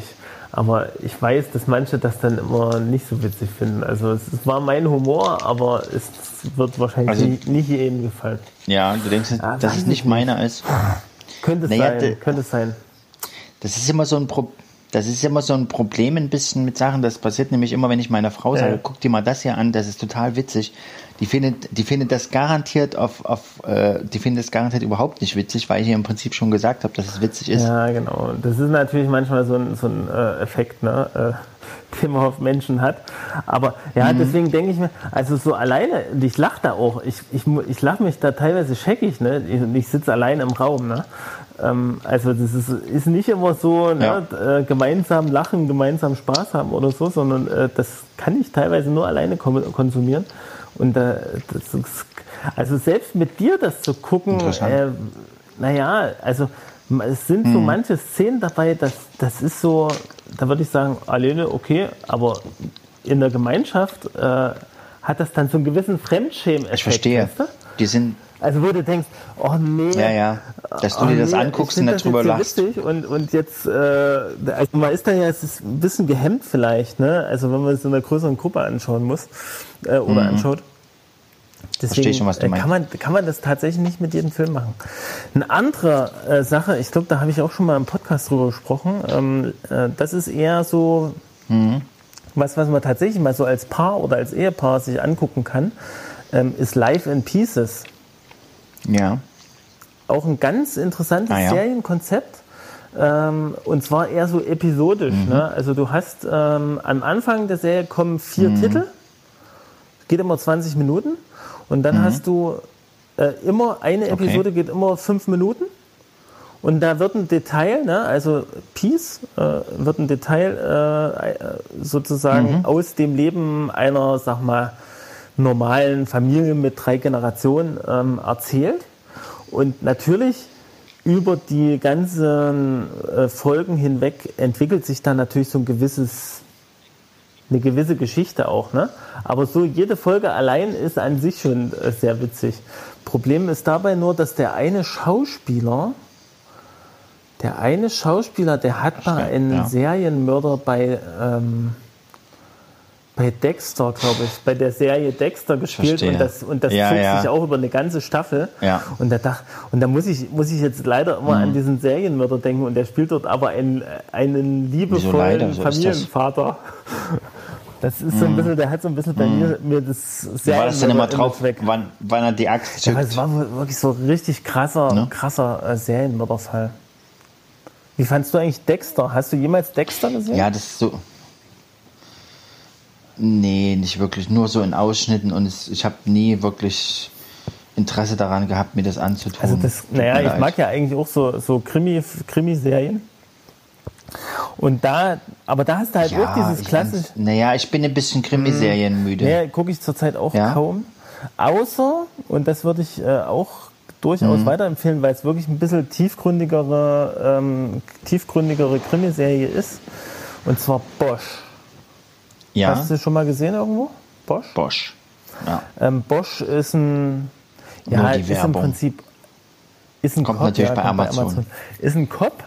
Aber ich weiß, dass manche das dann immer nicht so witzig finden. Also es, es war mein Humor, aber es wird wahrscheinlich Also- nicht, nicht jedem gefallen. Ja, du denkst, Ah, dass weiß es ich nicht meiner ist. Könnte es Naja, sein, könnte es sein. Das ist immer so ein Pro Das ist immer so ein Problem ein bisschen mit Sachen. Das passiert nämlich immer, wenn ich meiner Frau sage, Ja. guck dir mal das hier an, das ist total witzig. Die findet, die findet das garantiert auf, auf äh, die findet das garantiert überhaupt nicht witzig, weil ich ihr im Prinzip schon gesagt habe, dass es witzig ist. Ja, genau. Das ist natürlich manchmal so ein, so ein äh, Effekt, ne? äh, den man auf Menschen hat. Aber ja, Mhm. deswegen denke ich mir, also so alleine, ich lache da auch, ich, ich, ich lache mich da teilweise scheckig, ne? ich, ich sitze allein im Raum. Ne? Ähm, also das ist, ist nicht immer so, ne? äh, gemeinsam lachen, gemeinsam Spaß haben oder so, sondern äh, das kann ich teilweise nur alleine konsumieren. Und äh, das ist, also selbst mit dir das zu gucken, äh, naja, also es sind Mhm. so manche Szenen dabei, das, das ist so, da würde ich sagen, alleine okay, aber in der Gemeinschaft äh, hat das dann so einen gewissen Fremdschämen-Effekt. Ich verstehe. Weißt du? Die sind, Also wo du denkst, oh nee. ja, ja, dass du oh dir das nee, anguckst und darüber jetzt so lachst. witzig Und, und jetzt, äh, also man ist da ja es ist ein bisschen gehemmt vielleicht, ne? Also wenn man es in einer größeren Gruppe anschauen muss äh, oder anschaut. Deswegen Verstehe Mhm. schon, was du äh, meinst. kann, man, kann man das tatsächlich nicht mit jedem Film machen. Eine andere äh, Sache, ich glaube, da habe ich auch schon mal im Podcast drüber gesprochen, ähm, äh, das ist eher so Mhm. was, was man tatsächlich mal so als Paar oder als Ehepaar sich angucken kann, ähm, ist Life in Pieces Ja, auch ein ganz interessantes Ah, ja. Serienkonzept. Ähm, und zwar eher so episodisch. Mhm. Ne? Also du hast ähm, am Anfang der Serie kommen vier Mhm. Titel, geht immer 20 Minuten und dann hast du äh, immer, eine Mhm. Okay. Episode geht immer fünf Minuten und da wird ein Detail, ne? also Peace, äh, wird ein Detail äh, äh, sozusagen Mhm. aus dem Leben einer, sag mal, normalen Familie mit drei Generationen ähm, erzählt. Und natürlich über die ganzen äh, Folgen hinweg entwickelt sich dann natürlich so ein gewisses, eine gewisse Geschichte auch. Ne? Aber so jede Folge allein ist an sich schon äh, sehr witzig. Problem ist dabei nur, dass der eine Schauspieler, der eine Schauspieler, der hat mal einen ja. Serienmörder bei, ähm, bei Dexter, glaube ich, bei der Serie Dexter gespielt verstehe. und das, und das Ja, zog ja. sich auch über eine ganze Staffel. Ja. Und da, dach, und da muss ich, muss ich jetzt leider immer Mhm. an diesen Serienmörder denken und der spielt dort aber einen, einen liebevollen leider? So ist das. Familienvater. Das ist so ein bisschen, der hat so ein bisschen bei mir, mir das Wie war das denn immer drauf, weg. wann, wann er die Axt Ja, zückt? es war wirklich so richtig krasser, Ne? krasser äh, Serienmörderfall. Wie fandst du eigentlich Dexter? Hast du jemals Dexter gesehen? Ja, das ist so. Nee, nicht wirklich. Nur so in Ausschnitten und es, ich habe nie wirklich Interesse daran gehabt, mir das anzutun. Also das, naja, ich mag ja eigentlich auch so, so Krimi, Krimiserien. Und da, aber da hast du halt auch dieses klassische. Naja, ich bin ein bisschen Krimiserien müde. Nee, gucke ich zurzeit auch Ja? kaum. Außer, und das würde ich äh, auch durchaus weiterempfehlen, weil es wirklich ein bisschen tiefgründigere, ähm, tiefgründigere Krimiserie ist. Und zwar Bosch. Ja, Hast du schon mal gesehen irgendwo? Bosch? Bosch. Ja. Ähm, Bosch ist ein, ja, Nur die ist im Werbung. Prinzip, ist ein Kommt Cop, natürlich ja, bei kommt Amazon. Ist ein Cop.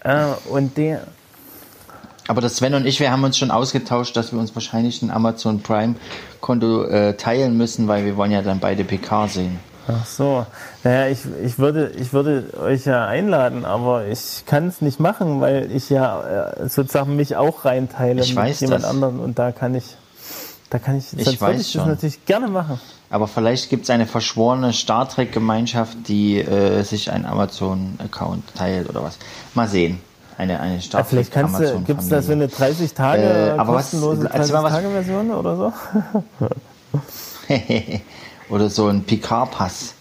Äh, und der, Aber das Sven und ich, wir haben uns schon ausgetauscht, dass wir uns wahrscheinlich ein Amazon Prime Konto äh, teilen müssen, weil wir wollen ja dann beide PK sehen. Ach so, naja, ich, ich würde, ich würde euch ja einladen, aber ich kann es nicht machen, weil ich ja äh, sozusagen mich auch reinteile Ich mit jemand das. anderen und da kann ich, da kann ich, Ich weiß ich das schon. natürlich gerne machen. Aber vielleicht gibt es eine verschworene Star Trek Gemeinschaft, die äh, sich einen Amazon Account teilt oder was. Mal sehen. Eine, eine Star Ja, vielleicht Trek kannst du, Amazon gibt es da so eine 30 Tage Äh, aber kostenlose erzähl 30 mal was- Tage Version oder so? oder so ein Picard-Pass.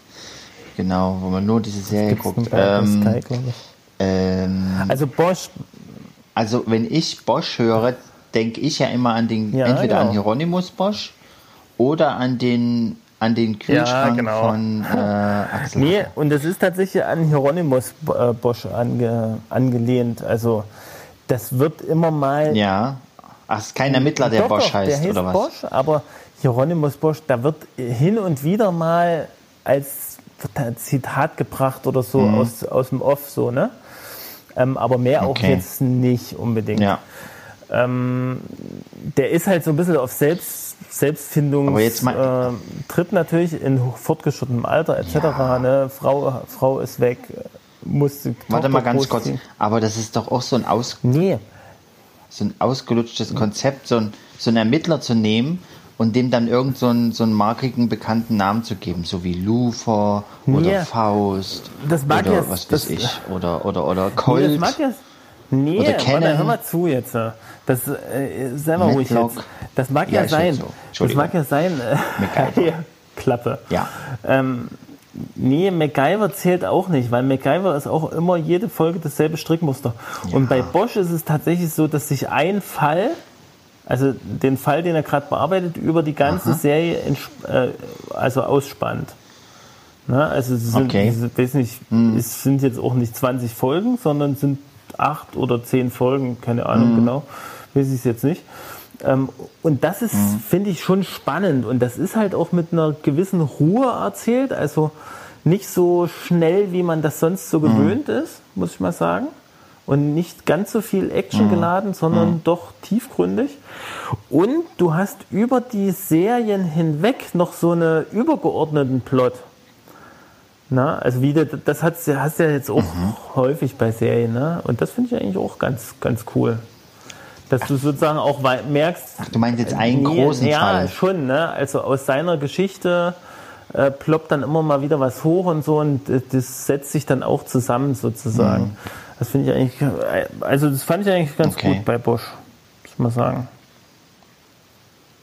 Genau, wo man nur diese Serie guckt. Ähm, Sky, ähm, Also Bosch, also wenn ich Bosch höre, denke ich ja immer an den, Ja, entweder an genau. Hieronymus Bosch oder an den an den Kühlschrank genau. von äh, Axel. Nee, und es ist tatsächlich an Hieronymus äh, Bosch ange, angelehnt. Also das wird immer mal. Ja. Ach, ist kein Ermittler, der Doch, Bosch heißt, der heißt oder was? Bosch, aber Hieronymus Bosch, da wird hin und wieder mal als Zitat gebracht oder so aus, aus dem Off so, ne? Ähm, aber mehr auch Okay. jetzt nicht unbedingt. Ja. Der ist halt so ein bisschen auf Selbst, Selbstfindungs Aber jetzt mal- äh, Tritt natürlich in fortgeschrittenem Alter etc. Ja. Ne? Frau, Frau ist weg, musste. Warte mal Tochter ganz kurz. Aber das ist doch auch so ein, aus, Nee, so ein ausgelutschtes Konzept, so, ein, so einen Ermittler zu nehmen und dem dann irgend so einen, so einen markigen, bekannten Namen zu geben, so wie Lufer oder Nee. Faust Das mag oder ja- was das- weiß ich oder oder oder Nee, Colt. das mag ja. Nee, Oder Canon. hör mal zu jetzt. Das, äh, sei mal ruhig jetzt. Das mag Ja, ja, jetzt sein. so. Das mag ja sein. Äh, MacGyver. ja, Klappe. ja, Ähm, nee, MacGyver zählt auch nicht, weil MacGyver ist auch immer jede Folge dasselbe Strickmuster. Und bei Bosch ist es tatsächlich so, dass sich ein Fall, also den Fall, den er gerade bearbeitet, über die ganze Serie ents- äh, also ausspannt. Na, also es sind, Okay. ich weiß nicht, es sind jetzt auch nicht 20 Folgen, sondern es sind acht oder zehn Folgen, keine Ahnung genau, weiß ich es jetzt nicht. Ähm, und das ist, finde ich, schon spannend. Und das ist halt auch mit einer gewissen Ruhe erzählt. Also nicht so schnell, wie man das sonst so gewöhnt ist, muss ich mal sagen. Und nicht ganz so viel Action geladen, sondern doch tiefgründig. Und du hast über die Serien hinweg noch so einen übergeordneten Plot. Na, also wie du, das hast, du- hast du ja jetzt auch häufig bei Serien, ne? Und das finde ich eigentlich auch ganz, ganz cool. Dass du sozusagen auch merkst, Ach, du meinst jetzt einen Nee, großen ja, Fall. schon, ne? Also aus seiner Geschichte äh, ploppt dann immer mal wieder was hoch und so und äh, das setzt sich dann auch zusammen sozusagen. Das finde ich eigentlich, also das fand ich eigentlich ganz Okay. gut bei Bosch, muss ich mal sagen.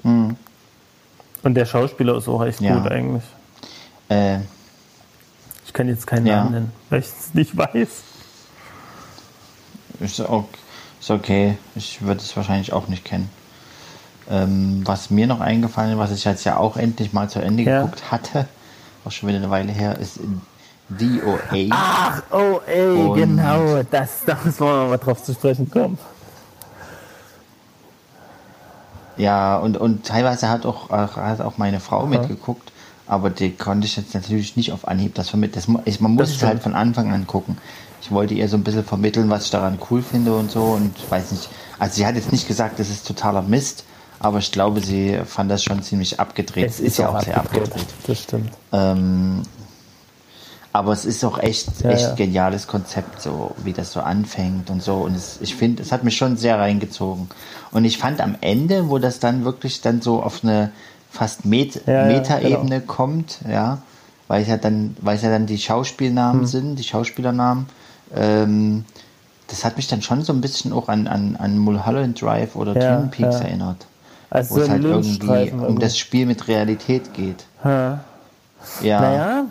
Und der Schauspieler ist auch echt Ja. gut eigentlich. Äh, Ich kann jetzt keinen Ja. Namen nennen, weil ich es nicht weiß. ist okay. Ich würde es wahrscheinlich auch nicht kennen. Ähm, was mir noch eingefallen ist, was ich jetzt ja auch endlich mal zu Ende Ja. geguckt hatte, auch schon wieder eine Weile her, ist DOA. Ach, oh ey, Und- genau, das, da müssen wir mal drauf zu sprechen kommen. Ja, und, und teilweise hat auch, hat auch meine Frau mitgeguckt, aber die konnte ich jetzt natürlich nicht auf Anhieb. Das vermittelt. Das, ich, man muss es halt von Anfang an gucken. Ich wollte ihr so ein bisschen vermitteln, was ich daran cool finde und so und weiß nicht. Also sie hat jetzt nicht gesagt, das ist totaler Mist, aber ich glaube, sie fand das schon ziemlich abgedreht. Es ist, ja auch sehr abgedreht. Das stimmt. Ähm, aber es ist auch echt, Ja, echt ja. geniales Konzept, so wie das so anfängt und so. Und es, ich finde, es hat mich schon sehr reingezogen. Und ich fand am Ende, wo das dann wirklich dann so auf eine fast Met Ja, ja, Metaebene kommt, ja, weil es ja dann, weil es ja dann die Schauspielnamen Hm. sind, die Schauspielernamen, ähm, das hat mich dann schon so ein bisschen auch an, an, an Mulholland Drive oder Twin Peaks erinnert. Also Wo es so ein halt irgendwie um das Spiel mit Realität geht. Ja. Ja. Naja,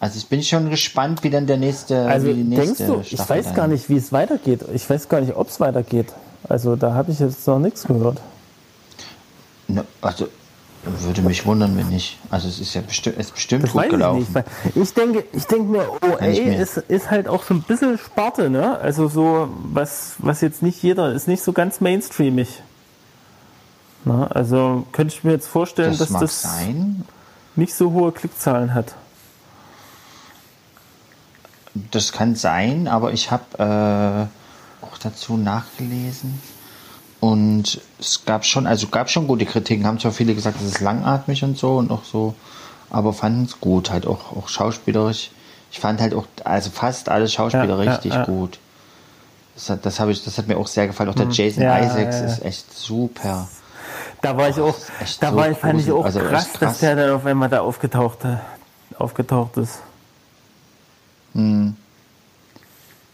Also ich bin schon gespannt, wie dann der nächste, also wie die nächste denkst du, ich Staffel weiß dann- gar nicht, wie es weitergeht. Ich weiß gar nicht, ob es weitergeht. Also da habe ich jetzt noch nichts gehört. Ne, Also würde mich wundern, wenn nicht. Also es ist ja bestimmt, es ist bestimmt Das gut ich gelaufen. nicht. weil Ich denke, ich denke mir, OA ich ist, ist halt auch so ein bisschen Sparte, ne? Also so, was, was jetzt nicht jeder, ist nicht so ganz mainstreamig. Na, also könnte ich mir jetzt vorstellen, das dass das sein. nicht so hohe Klickzahlen hat. Das kann sein, aber ich habe äh, auch dazu nachgelesen. Und es gab schon, also gab schon gute Kritiken. Haben zwar viele gesagt, es ist langatmig und so und auch so, aber fanden es gut, halt auch, auch schauspielerisch. Ich fand halt auch, also fast alle Schauspieler Ja, ja, richtig ja. gut. Das hat, das, ich, das hat mir auch sehr gefallen. Auch der Jason Mhm. Ja, Isaacs ja, ja. ist echt super. Da war ich auch, da so war ich, fand ich auch Also krass, krass. dass der dann auf einmal da aufgetaucht, äh, aufgetaucht ist.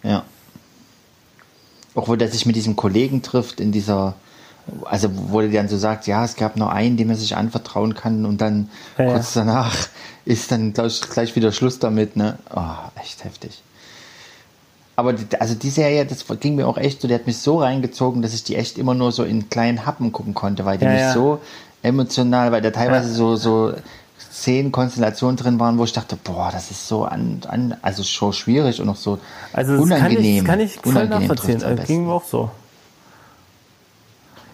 Ja. Auch wo der sich mit diesem Kollegen trifft in dieser, also wo der dann so sagt, ja, es gab nur einen, dem er sich anvertrauen kann und dann Ja, kurz danach ist dann gleich, gleich wieder Schluss damit, ne? Oh, echt heftig. Aber die, also die Serie, das ging mir auch echt so, die hat mich so reingezogen, dass ich die echt immer nur so in kleinen Happen gucken konnte, weil die Ja, mich ja. so emotional, weil da teilweise Ja. so, so Szenen, Konstellationen drin waren, wo ich dachte, boah, das ist so an, an also schon schwierig und auch so Also das unangenehm. kann ich, das kann ich voll nachvollziehen. Also, ging mir auch so.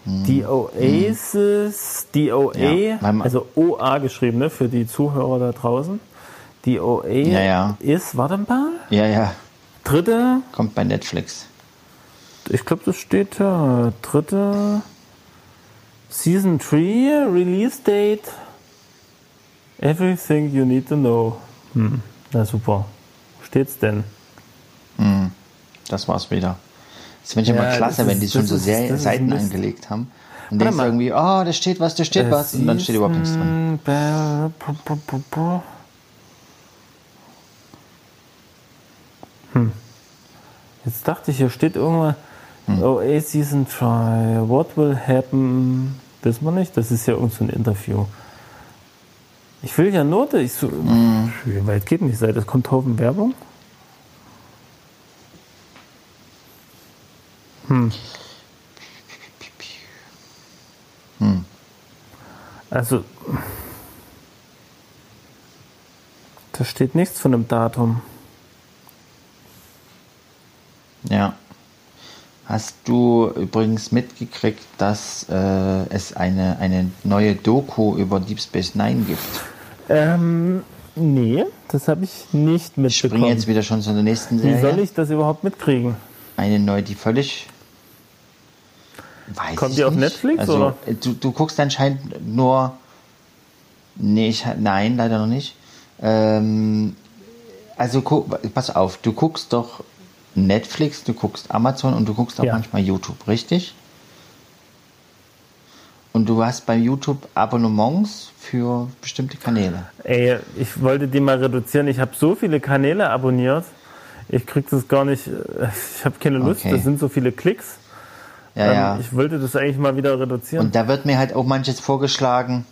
Die Oasis, die OA, Ja, also OA geschrieben, ne, für die Zuhörer da draußen. Die OA Ja, ja. ist, warte mal, Ja, ja, dritte, kommt bei Netflix. ich glaube, das steht da, dritte Season 3, Release Date, Everything You Need to Know. Hm, na super. steht's denn? Das war's wieder. Das finde ich immer Ja, klasse, das wenn die ist- schon das so ist- sehr das ist Seiten angelegt haben. Und denkst du mal. irgendwie, oh, da steht was, da steht was. Und dann steht überhaupt nichts drin. Hm. Jetzt dachte ich, hier steht irgendwann Hm. OA Season Try. What will happen? Wissen wir nicht. Das ist ja irgend so ein Interview. Ich will ja Note. Ich so, Hm. Wie weit geht denn die Seite? Es kommt Haufen Werbung. Hm. Also, da steht nichts von einem Datum. Ja. Hast du übrigens mitgekriegt, dass äh, es eine, eine neue Doku über Deep Space Nine gibt? Ähm, nee, das habe ich nicht Ich springe mitbekommen. jetzt wieder schon zu der nächsten Wie Serie. soll ich das überhaupt mitkriegen? Eine neue, die völlig. Weiß Kommt die auf nicht. Netflix, also, oder? äh, Du, du guckst anscheinend nur. Nee, ich, nein, leider noch nicht. Ähm, also, guck, pass auf, du guckst doch Netflix, du guckst Amazon und du guckst auch Ja. manchmal YouTube, richtig? Und du hast bei YouTube Abonnements für bestimmte Kanäle. Ey, ich wollte die mal reduzieren. Ich habe so viele Kanäle abonniert. Ich krieg das gar nicht. äh, Ich habe keine Lust. Okay. Das sind so viele Klicks. Ja, Ähm, ja. Ich wollte das eigentlich mal wieder reduzieren. Und da wird mir halt auch manches vorgeschlagen.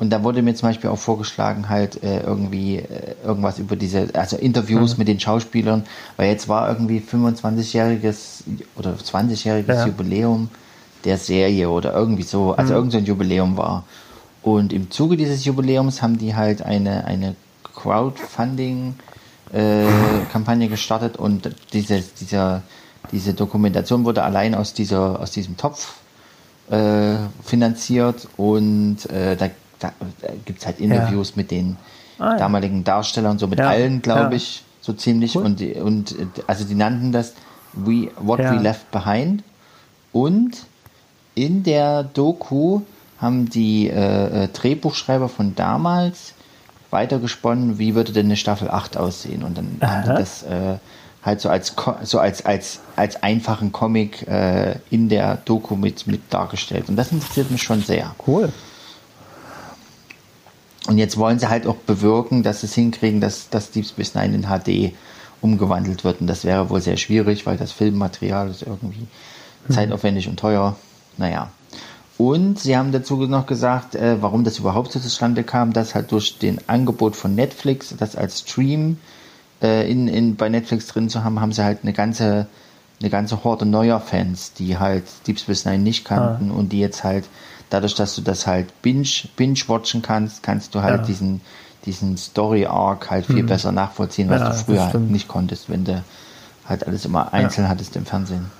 Und da wurde mir zum Beispiel auch vorgeschlagen, halt äh, irgendwie äh, irgendwas über diese, also Interviews Mhm. mit den Schauspielern, weil jetzt war irgendwie 25-jähriges oder 20-jähriges Ja. Jubiläum der Serie oder irgendwie so, Mhm. also irgend so ein Jubiläum war. Und im Zuge dieses Jubiläums haben die halt eine, eine Crowdfunding-Kampagne gestartet und diese, dieser, diese Dokumentation wurde allein aus, dieser, aus diesem Topf äh, finanziert und äh, da, da, da gibt es halt Interviews mit den Ah, ja. damaligen Darstellern, so mit Ja, allen, glaube ja. ich, so ziemlich. Cool. Und, und äh, also die nannten das We, What Ja. We Left Behind. Und in der Doku haben die äh, äh, Drehbuchschreiber von damals weitergesponnen, wie würde denn eine Staffel 8 aussehen. Und dann haben Aha. die das äh, halt so als so als, als, als einfachen Comic äh, in der Doku mit, mit dargestellt. Und das interessiert mich schon sehr. cool. Und jetzt wollen sie halt auch bewirken, dass sie es hinkriegen, dass das Deep Space Nine in HD umgewandelt wird. Und das wäre wohl sehr schwierig, weil das Filmmaterial ist irgendwie zeitaufwendig und teuer. Naja. Und sie haben dazu noch gesagt, äh, warum das überhaupt so zustande kam, dass halt durch den Angebot von Netflix, das als Stream äh, in, in, bei Netflix drin zu haben, haben sie halt eine ganze, eine ganze Horde neuer Fans, die halt Deep Space Nine nicht kannten und die jetzt halt, dadurch, dass du das halt binge, binge-watchen kannst, kannst du halt Ja. diesen, diesen Story-Arc halt viel besser nachvollziehen, was Ja, du früher halt nicht konntest, wenn du halt alles immer einzeln hattest im Fernsehen.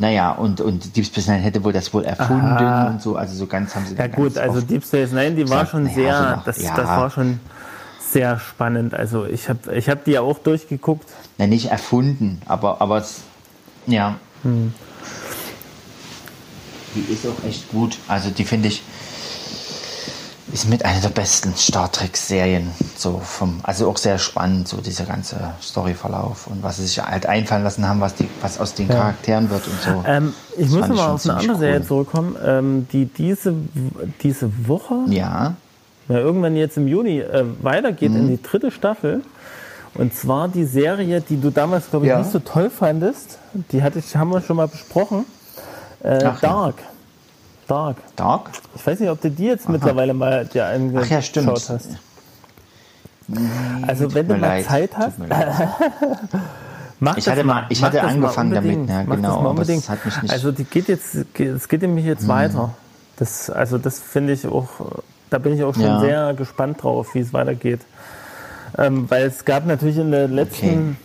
Naja, und, und Deep Space Nine hätte wohl das wohl erfunden Aha. und so, also so ganz haben sie Ja gut, also Deep Space Nine, die war gesagt, schon sehr, so nach- das, ja. das war schon sehr spannend. Also ich habe ich hab die ja auch durchgeguckt. Na, nicht erfunden, aber, aber es, ja. Hm. Die ist auch echt gut. Also die finde ich, ist mit einer der besten Star Trek-Serien. So vom, also auch sehr spannend, so dieser ganze Storyverlauf und was sie sich halt einfallen lassen haben, was, die, was aus den Ja. Charakteren wird und so. Ähm, ich Das muss fand noch mal schon auf eine andere Serie cool. zurückkommen, ähm, die diese, diese Woche, Ja, ja, irgendwann jetzt im Juni, äh, weitergeht Mhm. in die dritte Staffel. Und zwar die Serie, die du damals, glaube ich, Ja. nicht so toll fandest. Die hatte ich, haben wir schon mal besprochen. Äh, Ach ja. Dark. Dark. Ich weiß nicht, ob du die jetzt mittlerweile mal dir angeschaut Ach ja, stimmt. hast. Also wenn du mal leid. Zeit hast, mach Ich das hatte mal- ich hatte das angefangen damit, ja, Mach genau, das unbedingt. hat mich nicht- Hm. Also die geht jetzt, es geht nämlich jetzt weiter. Das, also das finde ich auch, da bin ich auch schon Ja. sehr gespannt drauf, wie es weitergeht. Ähm, weil es gab natürlich in der letzten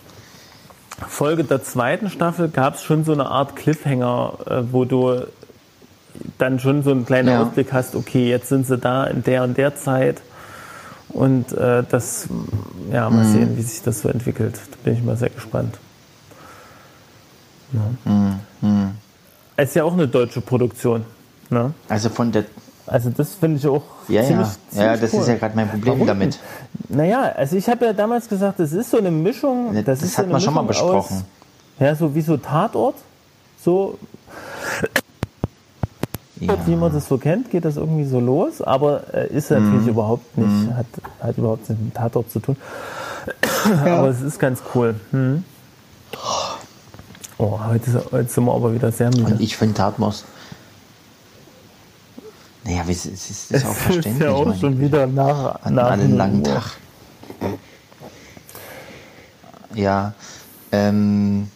Folge der zweiten Staffel gab es schon so eine Art Cliffhanger, äh, wo du dann schon so einen kleinen Ja. Ausblick hast, okay, jetzt sind sie da in der und der Zeit. Und äh, das, ja, Mhm. mal sehen, wie sich das so entwickelt. Da bin ich mal sehr gespannt. Ja. Mhm. Es ist ja auch eine deutsche Produktion. Ne? Also von der, Also das finde ich auch Ja, ziemlich, ja. ziemlich Ja, das cool. ist ja gerade mein Problem Warum? damit. Naja, also ich habe ja damals gesagt, das ist so eine Mischung. Das, das ist so hat eine man schon mal Mischung besprochen. Aus, ja, so wie so Tatort. So, Ja. wie man das so kennt, geht das irgendwie so los, aber äh, ist Mhm. natürlich überhaupt nicht, hat, hat überhaupt nichts mit dem Tatort zu tun. aber es ist ganz cool. Hm. Oh, heute, ist, heute sind wir aber wieder sehr müde. Und ich finde Tatmost. Naja, es ist, es ist auch Es verständlich. ist ja auch schon wieder nach, hatten nach 0 langen. Tag. Ja, ähm,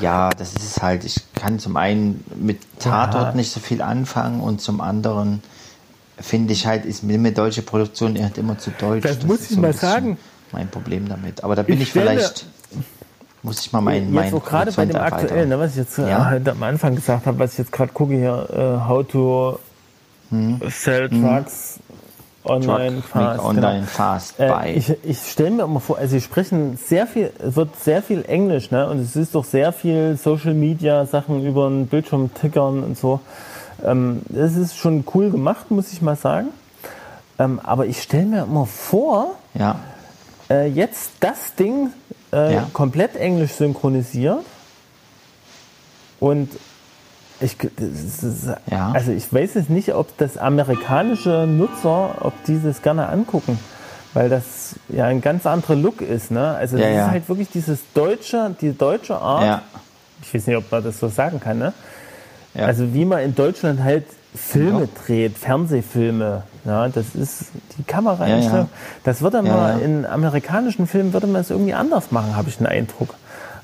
ja, das ist es halt. Ich kann zum einen mit Tatort Ja. nicht so viel anfangen und zum anderen finde ich halt, ist mit deutsche Produktion halt immer zu deutsch. Das muss ist ich ein mal sagen. Mein Problem damit. Aber da bin Ich ich, vielleicht, muss ich mal meinen mein Jetzt auch gerade bei dem aktuellen, ne, was ich jetzt Ja? halt am Anfang gesagt habe, was ich jetzt gerade gucke hier, äh, how to sell trucks online Truck, fast. online fast Äh, buy. ich ich stelle mir immer vor, also sie sprechen sehr viel, es wird sehr viel Englisch, ne? Und es ist doch sehr viel Social Media Sachen über den Bildschirm tickern und so. Ähm, das ist schon cool gemacht, muss ich mal sagen. Ähm, aber ich stelle mir immer vor, ja, äh, jetzt das Ding äh, Ja. komplett englisch synchronisiert und ich, ist, Ja. also ich weiß jetzt nicht, ob das amerikanische Nutzer, ob die das gerne angucken, weil das ja ein ganz anderer Look ist. Ne? Also Ja, das ja. ist halt wirklich dieses deutsche, die deutsche Art. Ich weiß nicht, ob man das so sagen kann. Ne? Also wie man in Deutschland halt Filme dreht, Fernsehfilme. Ja, das ist die Kameraeinstellung. Das würde man in amerikanischen Filmen würde man es irgendwie anders machen, habe ich den Eindruck.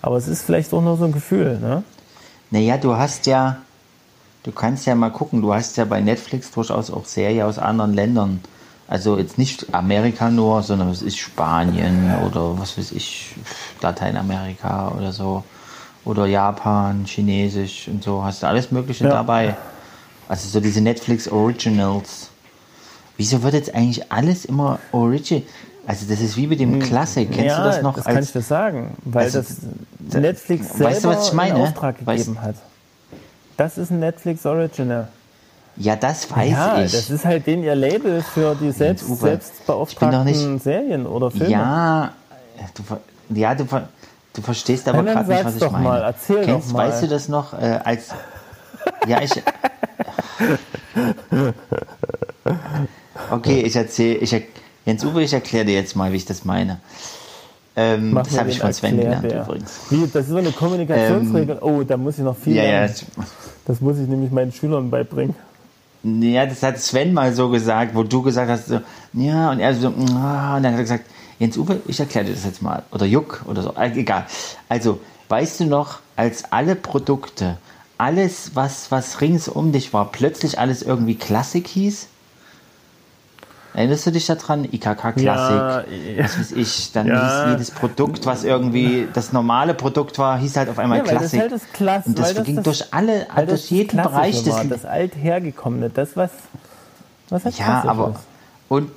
Aber es ist vielleicht auch nur so ein Gefühl. Ne? Naja, du hast ja, du kannst ja mal gucken, du hast ja bei Netflix durchaus auch Serien aus anderen Ländern. Also jetzt nicht Amerika nur, sondern es ist Spanien oder was weiß ich, Lateinamerika oder so. Oder Japan, Chinesisch und so. Hast du alles Mögliche Ja. dabei. Also so diese Netflix Originals. Wieso wird jetzt eigentlich alles immer Original? Also das ist wie mit dem Classic. Kennst Hm. ja, du das noch? das kann ich dir sagen, weil Also, das Netflix selber weißt du, was ich meine? in Auftrag Weißt- gegeben hat. Das ist ein Netflix Original. ja, das weiß ja, ich. das ist halt den ihr Label für die selbst, Uwe, ich bin selbst doch beauftragten nicht- Serien oder Filme. Ja, du, ja, du, du verstehst aber gerade nicht, was ich doch meine. mal, erzähl Kennst, doch mal. Weißt du das noch äh, als... Ja, ich... Okay, ich erzähle... Ich, er- Jens Uwe, ich erkläre dir jetzt mal, wie ich das meine. Ähm, das habe ich von Sven gelernt Erklärbär. übrigens. Wie, das ist so eine Kommunikationsregel. oh, da muss ich noch viel Ja, ja, lernen. das, Das muss ich nämlich meinen Schülern beibringen. ja, das hat Sven mal so gesagt, wo du gesagt hast, so, ja, und er so, ah, und dann hat er gesagt, Jens Uwe, ich erkläre dir das jetzt mal. Oder Juck oder so, äh, egal. Also, weißt du noch, als alle Produkte, alles, was, was rings um dich war, plötzlich alles irgendwie Klassik hieß? Erinnerst du dich daran? IKK Klassik, Ja, was weiß ich, dann Ja. hieß jedes Produkt, was irgendwie das normale Produkt war, hieß halt auf einmal Ja, weil das halt das Klasse, und das das ging das- durch alle, durch das jeden Bereich des das althergekommene, das was, was halt Ja, aber ist. und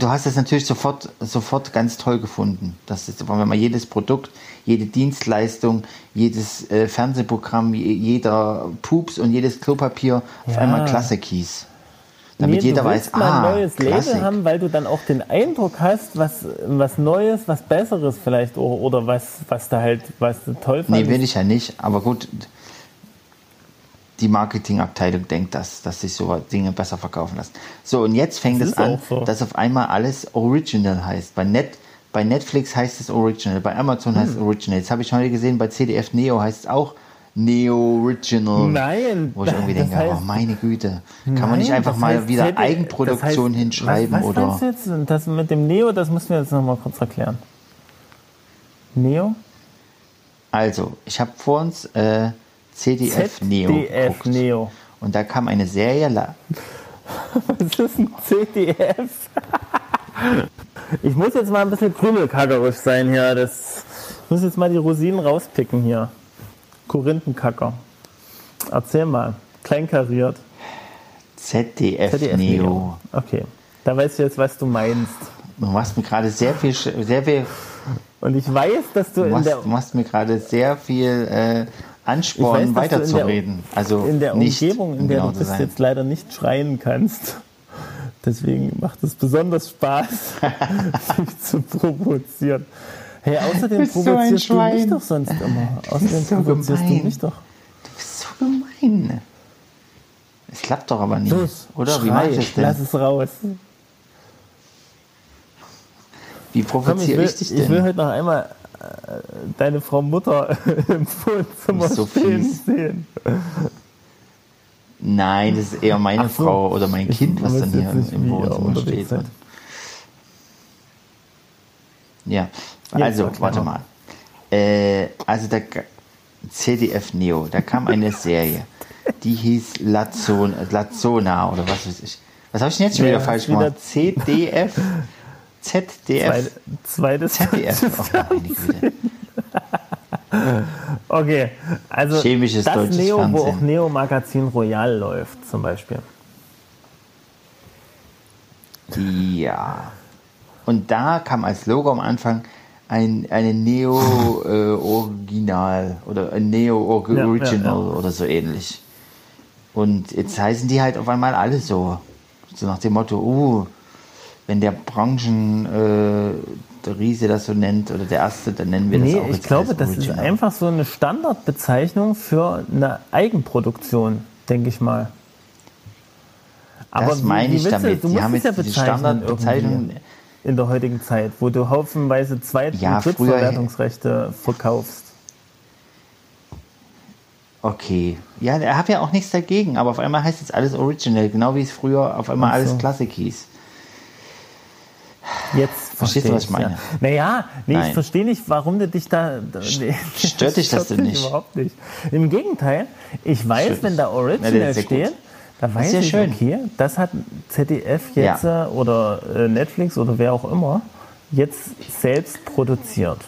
du hast es natürlich sofort, sofort ganz toll gefunden. Das ist, wenn man jedes Produkt, jede Dienstleistung, jedes äh, Fernsehprogramm, je- jeder Pups und jedes Klopapier auf Ja. einmal Klassik hieß. Damit Nee, jeder du weiß, mal ah, ein neues Klassik. Label haben, weil du dann auch den Eindruck hast, was, was Neues, was Besseres vielleicht oder, oder was, was da halt, was du toll Nee, fandest. will ich ja nicht, aber gut. Die Marketingabteilung denkt das, dass sich so Dinge besser verkaufen lassen. So, und jetzt fängt Das es an, so. dass auf einmal alles Original heißt. Bei, Net, bei Netflix heißt es Original, bei Amazon heißt Hm. es Original. Jetzt habe ich heute gesehen, bei CDF Neo heißt es auch Neo Original. Nein, Wo ich irgendwie denke, heißt- oh meine Güte, kann man Nein, nicht einfach mal heißt wieder Eigenproduktion das heißt, hinschreiben was, was oder? du jetzt? Das mit dem Neo, das musst du mir jetzt nochmal kurz erklären. Neo? Also, ich habe vor uns äh, CDF Neo geguckt. Neo. Und da kam eine Serie, la- Was ist ein CDF? Ich muss jetzt mal ein bisschen krümelkackerisch sein hier. Das, ich muss jetzt mal die Rosinen rauspicken hier. Korinthenkacker. Erzähl mal. Kleinkariert. ZDF, ZDF Neo. Neo. Okay. Da weißt du jetzt, was du meinst. Du machst mir gerade sehr viel, sehr viel, Und ich weiß, dass du du in machst, der. du machst mir gerade sehr viel äh, in der- weiterzureden. Also in der nicht, Umgebung, in der genau du bist, jetzt leider nicht schreien kannst. Deswegen macht es besonders Spaß, dich zu provozieren. Hey, außerdem bist so provozierst du mich doch sonst immer. Außerdem so provozierst gemein. du mich doch. Du bist so gemein. Es klappt doch aber nicht. Los, Oder? Wie schrei, mache ich das denn? lass es raus. Wie ich, provoziere will, ich dich ich denn? will heute noch einmal äh, deine Frau Mutter im Wohnzimmer so stehen fies. sehen. Nein, das ist eher meine so. Frau oder mein Ich Kind, was dann hier im wie Wohnzimmer steht. Ja, also, warte mal. Äh, also der CDF Neo, da kam eine Serie, die hieß Lazon, Lazona oder was weiß ich. Was habe ich denn jetzt schon wieder falsch wieder- gemacht? CDF? ZDF? Zweite- Zweites. ZDF? Oh, meine Güte. Okay, also Chemisches das Neo, wo Fernsehen. auch Neo Magazin Royal läuft zum Beispiel. Ja. Und da kam als Logo am Anfang ein eine Neo äh, Original oder ein Neo Or Ja, ja, ja. oder so ähnlich. Und jetzt heißen die halt auf einmal alle so. So nach dem Motto, uh, wenn der Branchen äh, der Riese das so nennt oder der Erste, dann nennen wir das Nee, auch ich jetzt glaube, das ist einfach so eine Standardbezeichnung für eine Eigenproduktion, denke ich mal. Das meine ich damit. Die haben es ja jetzt diese Standardbezeichnung- irgendwie in der heutigen Zeit, wo du haufenweise Zweit- Ja, und früher- Drittverwertungsrechte verkaufst. Okay. Ja, er hat ja auch nichts dagegen, aber auf einmal heißt jetzt alles Original, genau wie es früher auf einmal so. alles Classic hieß. Jetzt Verstehst verstehe du, was ich meine? Ja. Naja, nee, Nein. ich verstehe nicht, warum du dich da. nee, stört dich das denn stört nicht? Überhaupt nicht. Im Gegenteil, ich weiß, Schön. wenn da Na, Original ist ja gut. Da weiß ja ich, schön. okay, das hat ZDF jetzt Ja. äh, oder äh, Netflix oder wer auch immer jetzt selbst produziert.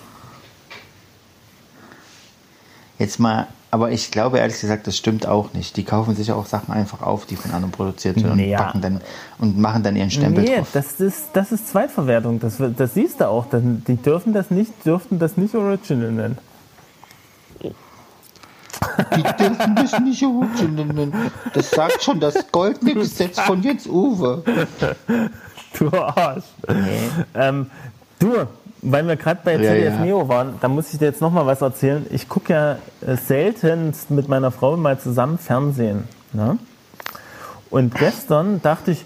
Jetzt mal, aber ich glaube ehrlich gesagt, das stimmt auch nicht. Die kaufen sich auch Sachen einfach auf, die von anderen produziert werden und, Ja. packen dann, und machen dann ihren Stempel Nee, drauf. das ist, das ist Zweitverwertung. Das, das siehst du auch. Die dürfen das nicht, dürften das nicht Original nennen. Die dürfen das nicht Original nennen. Das sagt schon das goldene Gesetz von Jens Uwe. Du Arsch. Ähm, du, weil wir gerade bei Ja, ZDF ja. Neo waren, da muss ich dir jetzt noch mal was erzählen. Ich gucke ja äh, seltenst mit meiner Frau mal zusammen Fernsehen. Ne? Und gestern dachte ich,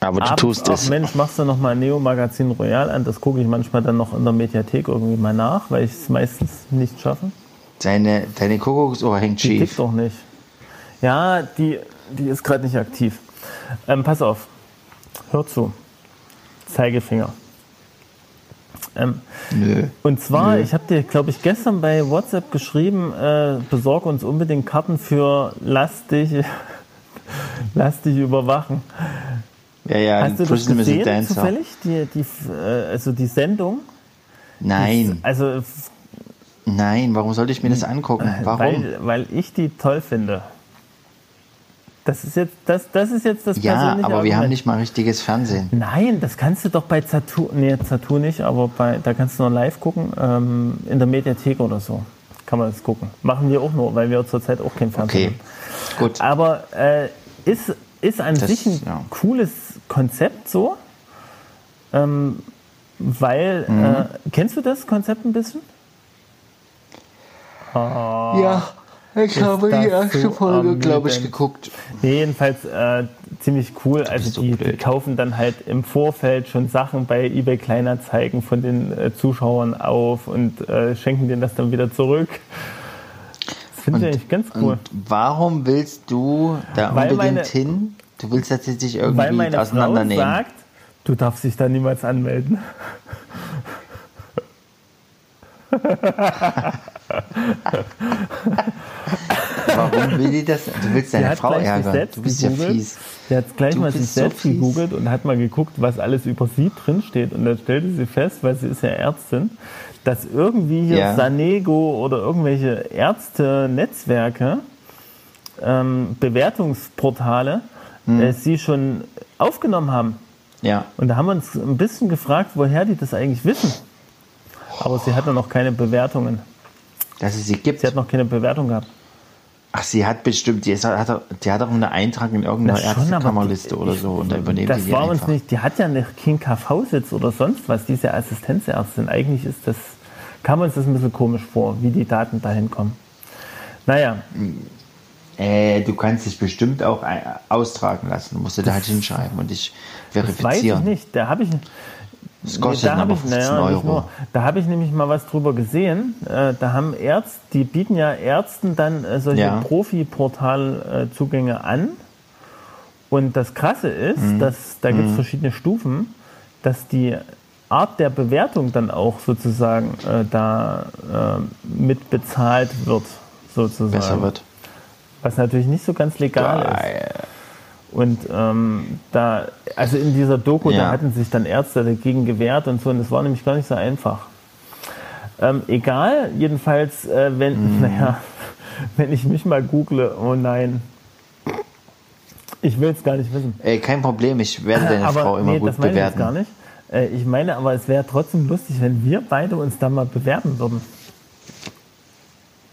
Aber du tust ach es. Mensch, machst du noch mal Neo Magazin Royal an? Das gucke ich manchmal dann noch in der Mediathek irgendwie mal nach, weil ich es meistens nicht schaffe. Deine, deine Kuckucksuhr hängt Die schief. tickt doch nicht. Ja, die, die ist gerade nicht aktiv. Ähm, pass auf. Hör zu. Zeigefinger. Ähm, Nö. und zwar, ich habe dir, glaube ich, gestern bei WhatsApp geschrieben, äh, besorg uns unbedingt Karten für Lass dich, lass dich überwachen. Ja, ja, Hast du das Prison gesehen, zufällig? Die, die, äh, also die Sendung? Nein, Also, nein, warum sollte ich mir das angucken? Warum? weil, weil ich die toll finde. Das ist jetzt das, das, ist jetzt das ja, persönliche aber wir haben Argument. nicht mal richtiges Fernsehen. Nein, das kannst du doch bei Zatu, nee, Zatu nicht, aber bei, da kannst du noch live gucken, ähm, in der Mediathek oder so. Kann man das gucken. Machen wir auch nur, weil wir zurzeit auch kein Fernsehen Okay, gut. haben. Aber äh, ist, ist an Das- sich ein ja. cooles Konzept so, ähm, weil, Mhm. äh, kennst du das Konzept ein bisschen? Ja, ich Ist habe die erste so Folge, glaube ich, geguckt. Nee, jedenfalls äh, ziemlich cool. Also so die, die kaufen dann halt im Vorfeld schon Sachen bei eBay Kleinanzeigen von den äh, Zuschauern auf und äh, schenken denen das dann wieder zurück. Das finde ich eigentlich ganz cool. Warum willst du da Weil unbedingt meine- hin? Du willst jetzt nicht Weil irgendwie meine Frau auseinandernehmen. sagt, du darfst dich da niemals anmelden. Warum will die das? Du willst deine hat Frau ärgern. Du bist ja gegoogelt. fies. Sie hat gleich Du mal sich so selbst fies. gegoogelt und hat mal geguckt, was alles über sie drinsteht. Und dann stellte sie fest, weil sie ist ja Ärztin, dass irgendwie hier Ja. Sanego oder irgendwelche Ärzte-Netzwerke, ähm, Bewertungsportale, Hm. äh, sie schon aufgenommen haben. Ja. Und da haben wir uns ein bisschen gefragt, woher die das eigentlich wissen. Aber sie hatte noch keine Bewertungen. Dass es sie gibt. Sie hat noch keine Bewertung gehabt. Ach, sie hat bestimmt, die, hat, doch- die hat auch einen Eintrag in irgendeiner Ärztekammerliste oder so und da übernehmen Das die war uns einfach. nicht, die hat ja nicht keinen KV-Sitz oder sonst was, diese Assistenzärztin. Eigentlich ist das, kam uns das ein bisschen komisch vor, wie die Daten dahin kommen. Naja, Äh, du kannst dich bestimmt auch ein, austragen lassen. Du musst du da halt hinschreiben und dich das weiß ich verifizieren. nicht. Da habe ich, Das kostet da aber habe ich, 15 naja, Euro. nur, da habe ich nämlich mal was drüber gesehen. Äh, da haben Ärzte, die bieten ja Ärzten dann äh, solche Ja. Profi-Portal-Zugänge an. Und das Krasse ist, Mhm. dass da gibt es verschiedene Stufen, dass die Art der Bewertung dann auch sozusagen äh, da äh, mit bezahlt wird, sozusagen. Besser wird. Was natürlich nicht so ganz legal ist. Und ähm, da, also in dieser Doku, da Ja. hatten sich dann Ärzte dagegen gewehrt und so, und das war nämlich gar nicht so einfach. Ähm, egal, jedenfalls, äh, wenn, Mhm. naja, wenn ich mich mal google, oh nein. Ich will es gar nicht wissen. Ey, kein Problem, ich werde deine aber Frau immer nee, gut das meine ich bewerten. gar nicht. Äh, ich meine, aber es wäre trotzdem lustig, wenn wir beide uns da mal bewerben würden.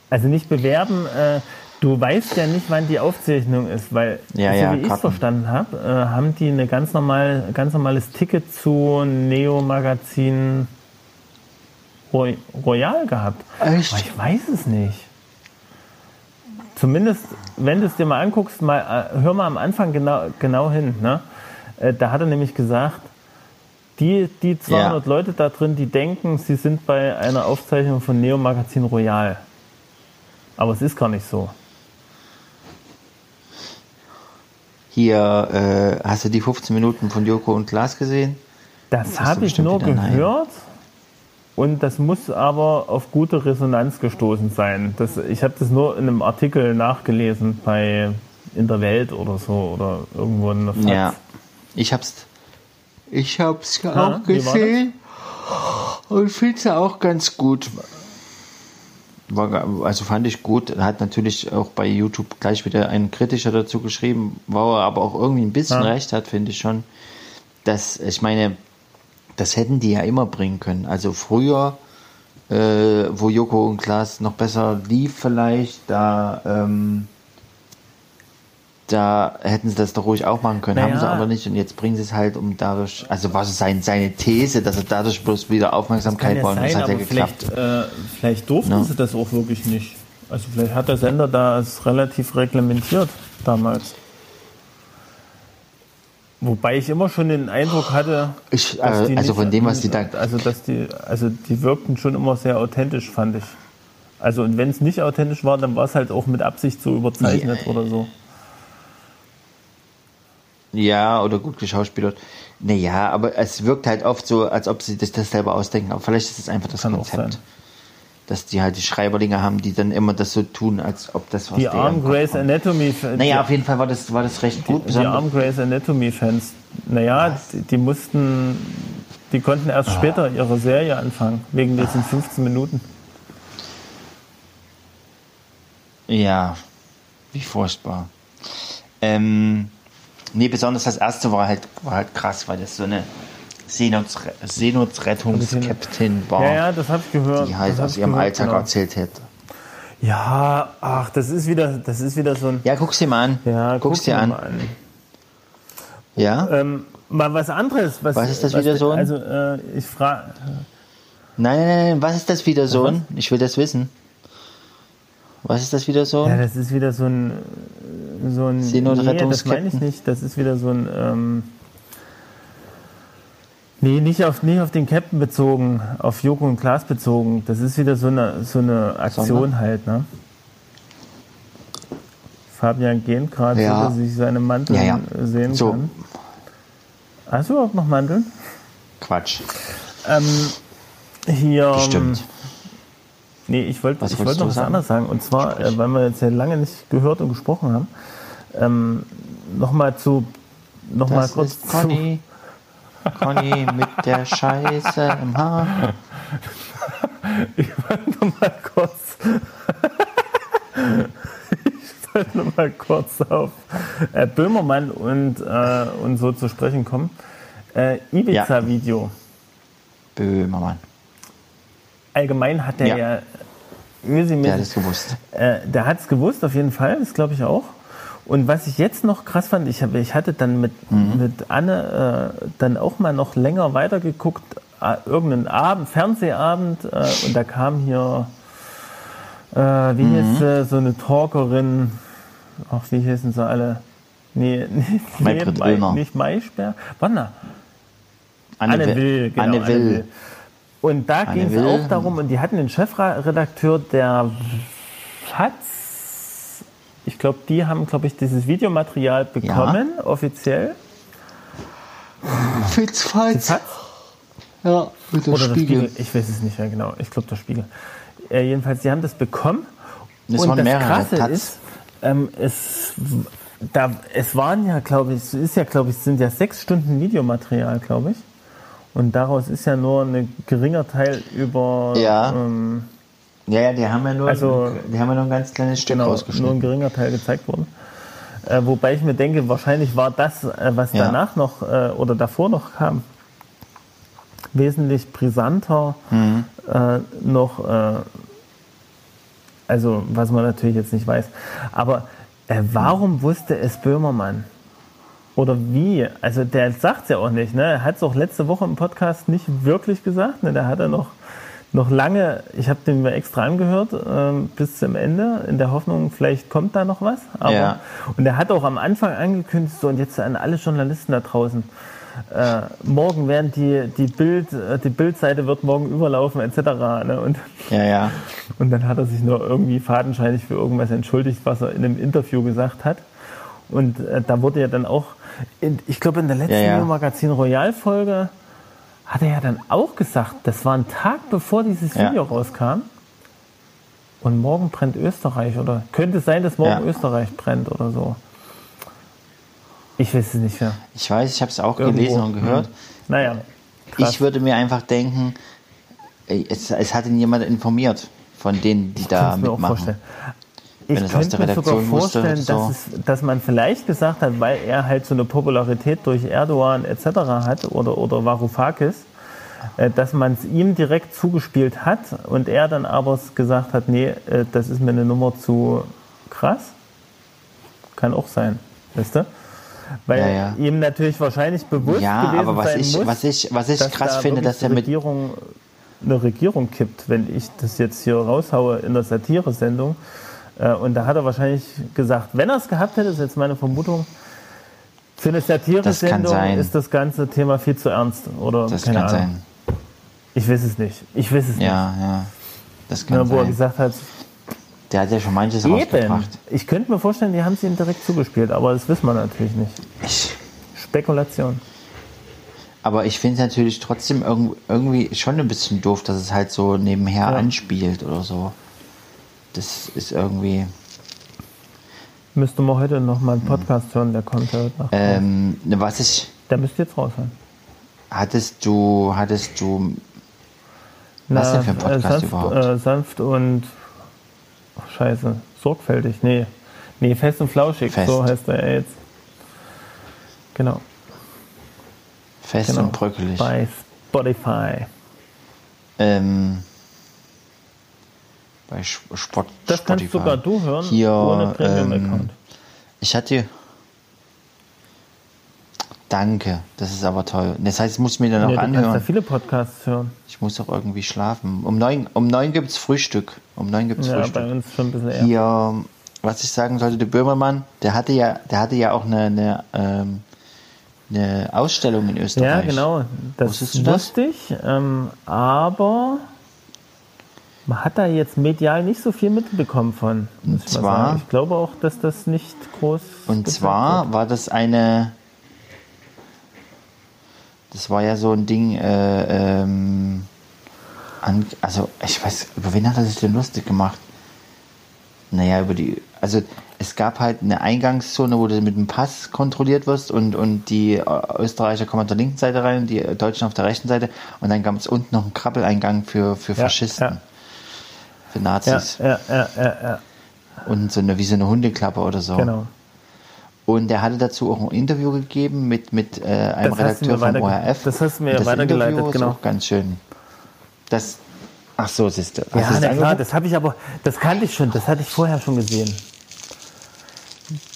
Also nicht bewerben, äh, du weißt ja nicht, wann die Aufzeichnung ist, weil, Ja, so ja, wie ich es verstanden habe, äh, haben die ein ganz, normal, ganz normales Ticket zu Neo Magazin Roy Royal gehabt. Echt? Aber ich weiß es nicht. Zumindest, wenn du es dir mal anguckst, mal, äh, hör mal am Anfang genau, genau hin. Ne? Äh, da hat er nämlich gesagt, die, die 200 Ja. Leute da drin, die denken, sie sind bei einer Aufzeichnung von Neo Magazin Royal. Aber es ist gar nicht so. Hier, äh, hast du die 15 Minuten von Joko und Klaas gesehen? Das habe ich nur gehört. Und das muss aber auf gute Resonanz gestoßen sein. Das, ich habe das nur in einem Artikel nachgelesen bei in der Welt oder so oder irgendwo in der FAZ. Ja. Ich hab's, ich hab's Ah, auch war gesehen und find's auch ganz gut. War, also fand ich gut. Hat natürlich auch bei YouTube gleich wieder ein kritischer dazu geschrieben, wo er aber auch irgendwie ein bisschen Ja. recht hat, finde ich schon. Dass, ich meine, das hätten die ja immer bringen können. Also früher, äh, wo Joko und Klaas noch besser lief vielleicht, da, ähm, da hätten sie das doch ruhig auch machen können, Naja. haben sie aber nicht und jetzt bringen sie es halt um dadurch, also was ist sein, seine These, dass er dadurch bloß wieder Aufmerksamkeit wollen, das hat ja geklappt. vielleicht, äh, vielleicht durften Ja. sie das auch wirklich nicht. Also vielleicht hat der Sender da es relativ reglementiert damals. Wobei ich immer schon den Eindruck hatte, Ich, dass äh, die also nicht- von dem, was die da, also dass die, also die wirkten schon immer sehr authentisch, fand ich. Also und wenn es nicht authentisch war, dann war es halt auch mit Absicht so überzeichnet Ja. oder so. Ja, oder gut geschauspielert. Naja, aber es wirkt halt oft so, als ob sie das, das selber ausdenken, aber vielleicht ist es einfach das Kann Konzept. Dass die halt die Schreiberlinge haben, die dann immer das so tun, als ob das was Die armen Grey's Anatomy, Naja, auf jeden Fall war das, war das recht gut. die besonders- armen Grey's Anatomy Fans, naja, die, die mussten, die konnten erst Ah. später ihre Serie anfangen, wegen diesen 15 Minuten. Ja, wie furchtbar. Ähm, nee, besonders das erste war halt, war halt krass, weil das so eine Seenotre Seenotrettungskapitän war, Ja, ja, das habe ich gehört. die halt aus ihrem gehört, Alltag genau. erzählt hätte. Ja, ach, das ist wieder, das ist wieder so ein. Ja, guck's dir mal an. Ja, guck's guck dir an. an. Ja? Ähm, mal was anderes. Was, Was ist das wieder so ein- Also, äh, ich frage. Nein, nein, nein, was ist das wieder so? ein? Ich will das wissen. Was ist das wieder so? Ja, das ist wieder so ein. So ein nee, das meine ich nicht. Das ist wieder so ein. Ähm, nee, nicht auf, nicht auf den Captain bezogen, auf Joko und Klaas bezogen. Das ist wieder so eine, so eine Aktion Sondern? halt, ne? Fabian geht gerade, Ja. so dass ich seine Mantel Ja, ja. sehen So. kann. Hast du überhaupt noch Manteln? Quatsch. Ähm, hier. Bestimmt. Nee, ich wollte wollte noch was sagen? anderes sagen. Und zwar, äh, weil wir jetzt ja lange nicht gehört und gesprochen haben, ähm, nochmal zu. Noch mal Das kurz ist Conny. Conny mit der Scheiße im Haar. Zu, ich wollte noch mal kurz. ich wollte noch mal kurz auf äh, Böhmermann und, äh, und so zu sprechen kommen. Äh, Ibiza-Video. Böhmermann. Allgemein hat er Ja. ja. Der hat es gewusst. Äh, der hat es gewusst, auf jeden Fall, das glaube ich auch. Und was ich jetzt noch krass fand, ich, hab, ich hatte dann mit, Mhm. mit Anne äh, dann auch mal noch länger weitergeguckt, äh, irgendeinen Abend, Fernsehabend, äh, und da kam hier, äh, wie Mhm. hieß so eine Talkerin, ach, wie hießen sie alle? Nee, nee, nee Mai, nicht Maischberg. Wann? Anne, Anne Will. Will, genau, Anne Will. Und da Anne ging es Will. auch darum, und die hatten den Chefredakteur, der Fatz, ich glaube, die haben, glaube ich, dieses Videomaterial bekommen, offiziell. Fitzfatz. Fatz? Ja, mit der Oder der Spiegel. Spiegel. Ich weiß es nicht mehr genau. Ich glaube, der Spiegel. Äh, jedenfalls, die haben das bekommen. Das und das. Krasse Taz. ist, ähm, es, da, es waren ja, glaube ich, es ist ja, glaube ich, es sind ja sechs Stunden Videomaterial, glaube ich. Und daraus ist ja nur ein geringer Teil über Ja. ähm, Ja, ja, die haben ja nur, Also- die haben ja nur ein ganz kleines Stück genau, nur ein geringer Teil gezeigt worden. Äh, wobei ich mir denke, wahrscheinlich war das, äh, was Ja. danach noch äh, oder davor noch kam, wesentlich brisanter Mhm. äh, noch, äh, also was man natürlich jetzt nicht weiß. Aber äh, warum wusste es Böhmermann? Oder wie? Also der sagt es ja auch nicht. Ne? Er hat es auch letzte Woche im Podcast nicht wirklich gesagt. Ne? Da hat er noch, noch lange, ich habe den mir extra angehört, ähm, bis zum Ende, in der Hoffnung, vielleicht kommt da noch was. Aber, Ja. Und er hat auch am Anfang angekündigt, so und jetzt an alle Journalisten da draußen, äh, morgen werden die, die Bild, äh, die Bildseite wird morgen überlaufen, etc. Ne? Und, Ja, ja. und dann hat er sich nur irgendwie fadenscheinig für irgendwas entschuldigt, was er in einem Interview gesagt hat. Und äh, da wurde ja dann auch, in, ich glaube in der letzten Ja, ja. Magazin Royal Folge hat er ja dann auch gesagt, das war ein Tag bevor dieses Ja. Video rauskam. Und morgen brennt Österreich oder könnte es sein, dass morgen Ja. Österreich brennt oder so. Ich weiß es nicht mehr. Ich weiß, ich habe es auch Irgendwo. gelesen und gehört. Naja. krass. Ich würde mir einfach denken, es, es hat ihn jemand informiert von denen, die da Kann's mir auch mitmachen. vorstellen. Ich könnte mir sogar vorstellen, so. dass, es, dass man vielleicht gesagt hat, weil er halt so eine Popularität durch Erdogan etc. hat oder, oder Varoufakis, äh, dass man es ihm direkt zugespielt hat und er dann aber gesagt hat, nee, äh, das ist mir eine Nummer zu krass. Kann auch sein, weißt du? Weil Ja, ja. ihm natürlich wahrscheinlich bewusst Ja, gewesen aber was sein ich, muss, was ich, was ich dass krass da finde, dass er mit Regierung, eine Regierung kippt, wenn ich das jetzt hier raushaue in der Satire-Sendung. Äh, Und da hat er wahrscheinlich gesagt, wenn er es gehabt hätte, ist jetzt meine Vermutung, für eine Satire-Sendung sein. ist das ganze Thema viel zu ernst. Oder das keine kann Ahnung. sein. Ich weiß es nicht. Ich weiß es Ja, ja. Das kann nicht. Ja, wo er sein. gesagt hat, Der hat ja schon manches eben. rausgebracht. Ich könnte mir vorstellen, die haben es ihm direkt zugespielt, aber das wissen wir natürlich nicht. Ich, Spekulation. aber ich finde es natürlich trotzdem irg- irgendwie schon ein bisschen doof, dass es halt so nebenher Ja. anspielt oder so. Das ist irgendwie. Müsste man heute noch mal einen Podcast hören, der kommt ja heute Nacht. Ähm, was ich. Der müsste jetzt raus sein. Hattest du, hattest du. Was denn für ein Podcast äh, sanft, überhaupt? Äh, sanft und ach, scheiße, sorgfältig. Nee. Nee, fest und flauschig, Fest. so heißt er jetzt. Genau. Fest genau. und bröckelig. Bei Spotify. Ähm, bei Sport. Das kannst Spotify. sogar du hören, Hier, ohne Premium-Account. ähm, Ich hatte. Danke, das ist aber toll. Das heißt, ich muss mir dann Ja, noch du kannst da anhören. viele Podcasts hören. Ich muss auch irgendwie schlafen. Um neun, um neun gibt es Frühstück. Um neun gibt es Ja, bei Frühstück. uns schon ein bisschen eher. Hier, was ich sagen sollte, der Böhmermann, der hatte ja, der hatte ja auch eine, eine, ähm, eine Ausstellung in Ja, Österreich. genau. Das Wusstest du das? wusste ich. Ähm, aber man hat da jetzt medial nicht so viel mitbekommen von. ich mal zwar- sagen. Ich glaube auch, dass das nicht groß. Und zwar wird. war das eine. Das war ja so ein Ding, äh, ähm, an, also ich weiß, über wen hat er sich denn lustig gemacht? Naja, über die, also es gab halt eine Eingangszone, wo du mit dem Pass kontrolliert wirst und, und die äh, Österreicher kommen auf der linken Seite rein, die Deutschen auf der rechten Seite und dann gab es unten noch einen Krabbeleingang für, für Ja, Faschisten, ja. Für Nazis ja, ja, ja, ja, und so eine, wie so eine Hundeklappe oder so. genau. Und er hatte dazu auch ein Interview gegeben mit, mit äh, einem Das Redakteur vom weiterge- ORF. das hast du mir das weitergeleitet, Interview ist genau. auch ganz schön. Das, Ach so, siehst du. Ja, na klar, das habe ich aber, das kannte ich schon, das hatte ich vorher schon gesehen.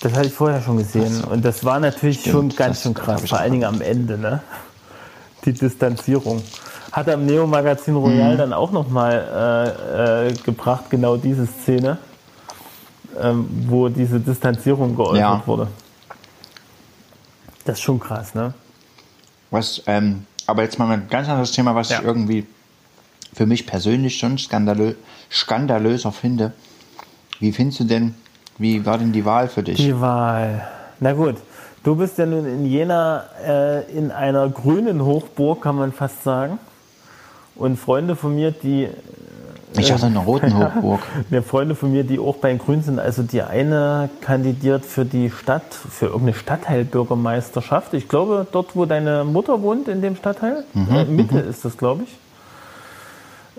Das hatte ich vorher schon gesehen. Und das war natürlich Stimmt, schon ganz schön krass, vor allen Dingen am Ende, ne? Die Distanzierung. Hat am Neo-Magazin Mhm. Royal dann auch nochmal äh, äh, gebracht, genau diese Szene, ähm, wo diese Distanzierung geäußert Ja. wurde. Das ist schon krass, ne? Was, ähm, aber jetzt mal ein ganz anderes Thema, was Ja. ich irgendwie für mich persönlich schon skandalö skandalöser finde. Wie findest du denn, wie war denn die Wahl für dich? Die Wahl. Na gut, du bist ja nun in Jena äh, in einer grünen Hochburg, kann man fast sagen. Und Freunde von mir, die ich hatte eine roten Hochburg. ja, Freunde von mir, die auch bei den Grünen sind, also die eine kandidiert für die Stadt, für irgendeine Stadtteilbürgermeisterschaft. Ich glaube, dort, wo deine Mutter wohnt, in dem Stadtteil. Mhm, äh, Mitte ist das, glaube ich.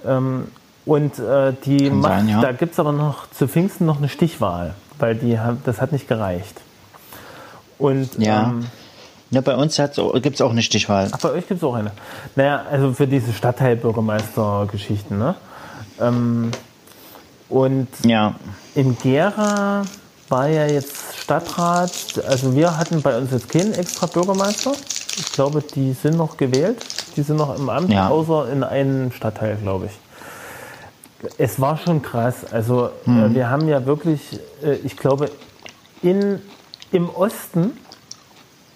Ähm, und äh, die Kann macht, sein, ja. da gibt es aber noch zu Pfingsten noch eine Stichwahl, weil die das hat nicht gereicht. Und Ja. ähm, Ja, bei uns gibt es auch eine Stichwahl. Ach, bei euch gibt es auch eine. Naja, also für diese Stadtteilbürgermeister-Geschichten, ne? Ähm, und Ja, in Gera war ja jetzt Stadtrat, also wir hatten bei uns jetzt keinen extra Bürgermeister. Ich glaube, die sind noch gewählt. Die sind noch im Amt, Ja. außer in einem Stadtteil, glaube ich. Es war schon krass. Also Mhm. wir haben ja wirklich, äh, ich glaube, in, im Osten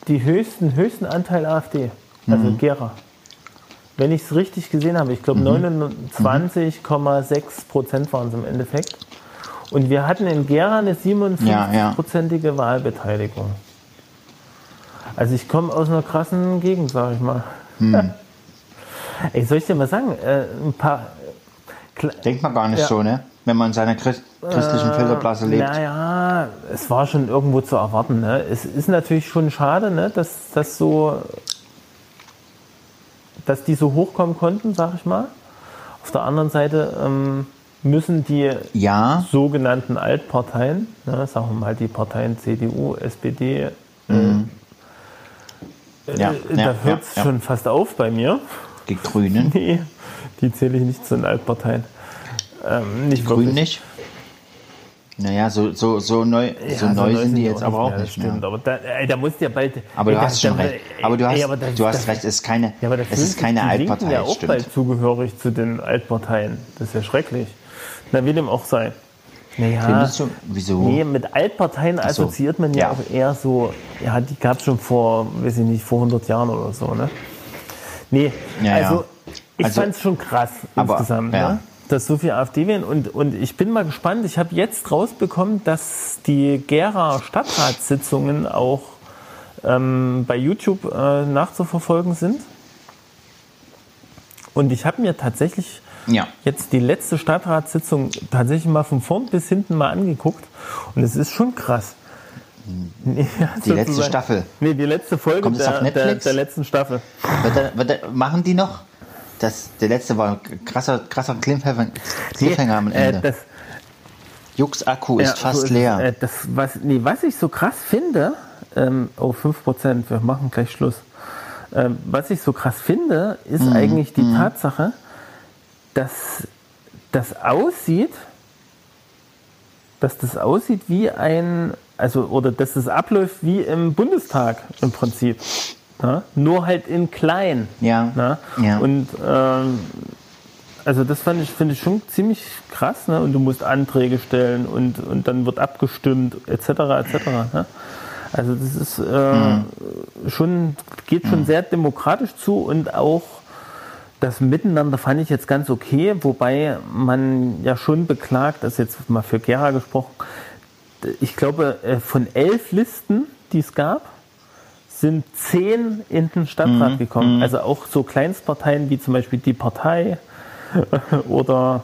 die höchsten, höchsten Anteil AfD. Also Mhm. Gera. Wenn ich es richtig gesehen habe, ich glaube Mhm. 29,6 Prozent waren es im Endeffekt. Und wir hatten in Gera eine 57-prozentige Wahlbeteiligung. Also ich komme aus einer krassen Gegend, sage ich mal. Hm. Ey, soll ich dir mal sagen, äh, ein paar... Kle- denkt man gar nicht Ja. so, ne? Wenn man in seiner Christ christlichen Filterblase lebt. Naja, es war schon irgendwo zu erwarten. Ne? Es ist natürlich schon schade, ne? dass, dass, so, dass die so hochkommen konnten, sag ich mal. Auf der anderen Seite ähm, müssen die Ja, sogenannten Altparteien, ne, sagen wir mal die Parteien CDU, SPD, ja, äh, ja, da hört es schon fast auf bei mir. Die Grünen. Nee, die zähle ich nicht zu den Altparteien. Ähm, nicht Grün wirklich. nicht? Naja, so, so, so neu, so Ja, neu sind die jetzt aber auch mehr, nicht das mehr. stimmt. Aber da, ey, da musst du ja bald. Aber ey, du hast schon recht. Aber du hast, ey, aber das- du hast das- recht, es ist keine, Ja, aber da es ist keine Altpartei, ja auch stimmt. bald zugehörig zu den Altparteien. Das ist ja schrecklich. Na, wie dem auch sei. Naja, Findest du? Wieso? nee, mit Altparteien so. assoziiert man ja, Ja. auch eher so, ja, die gab es schon vor, weiß ich nicht, vor 100 Jahren oder so, ne? Nee, Ja, ja. also ich Also- fand es schon krass Aber, insgesamt, ja. ne? Dass so viel AfD wählen. Und, und ich bin mal gespannt, ich habe jetzt rausbekommen, dass die Gera Stadtratssitzungen auch ähm, bei YouTube äh, nachzuverfolgen sind. Und ich habe mir tatsächlich Ja. jetzt die letzte Stadtratssitzung tatsächlich mal von vorn bis hinten mal angeguckt. Und es ist schon krass. Nee, Die letzte Staffel. Nee, die letzte Folge Kommt der, auf der, Netflix? der letzten Staffel. Wird wird machen die noch? Das, der letzte war ein krasser, krasser Cliffhanger, Cliffhanger am Ende. Äh, das, Jux Akku ist Ja, fast so ist leer. es. Äh, das, was, nee, was ich so krass finde, ähm, oh, 5%, wir machen gleich Schluss. Ähm, was ich so krass finde, ist Mhm, eigentlich die Tatsache, dass das aussieht, dass das aussieht wie ein, also, oder dass das abläuft wie im Bundestag im Prinzip. Ja? Nur halt in klein. Ja, Ne? ja. Und ähm, also das fand ich, finde ich schon ziemlich krass, ne? Und du musst Anträge stellen und, und dann wird abgestimmt, etc. etc. Ne? Also das ist äh, schon, geht schon sehr demokratisch zu und auch das Miteinander fand ich jetzt ganz okay, wobei man ja schon beklagt, das ist jetzt mal für Gera gesprochen, ich glaube, äh, von elf Listen, die es gab, sind zehn in den Stadtrat gekommen. Also auch so Kleinstparteien wie zum Beispiel die Partei oder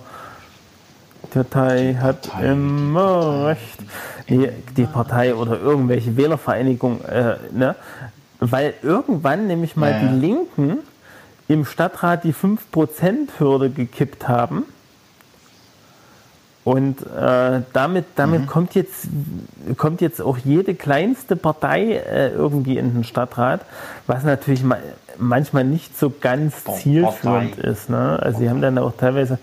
die Partei hat immer recht. Nee, die Partei oder irgendwelche Wählervereinigungen, äh, ne? Weil irgendwann nämlich mal ja. die Linken im Stadtrat die 5%-Hürde gekippt haben. Und äh, damit, damit kommt, jetzt, kommt jetzt auch jede kleinste Partei äh, irgendwie in den Stadtrat, was natürlich ma manchmal nicht so ganz zielführend ist. Ne? Also sie haben dann auch teilweise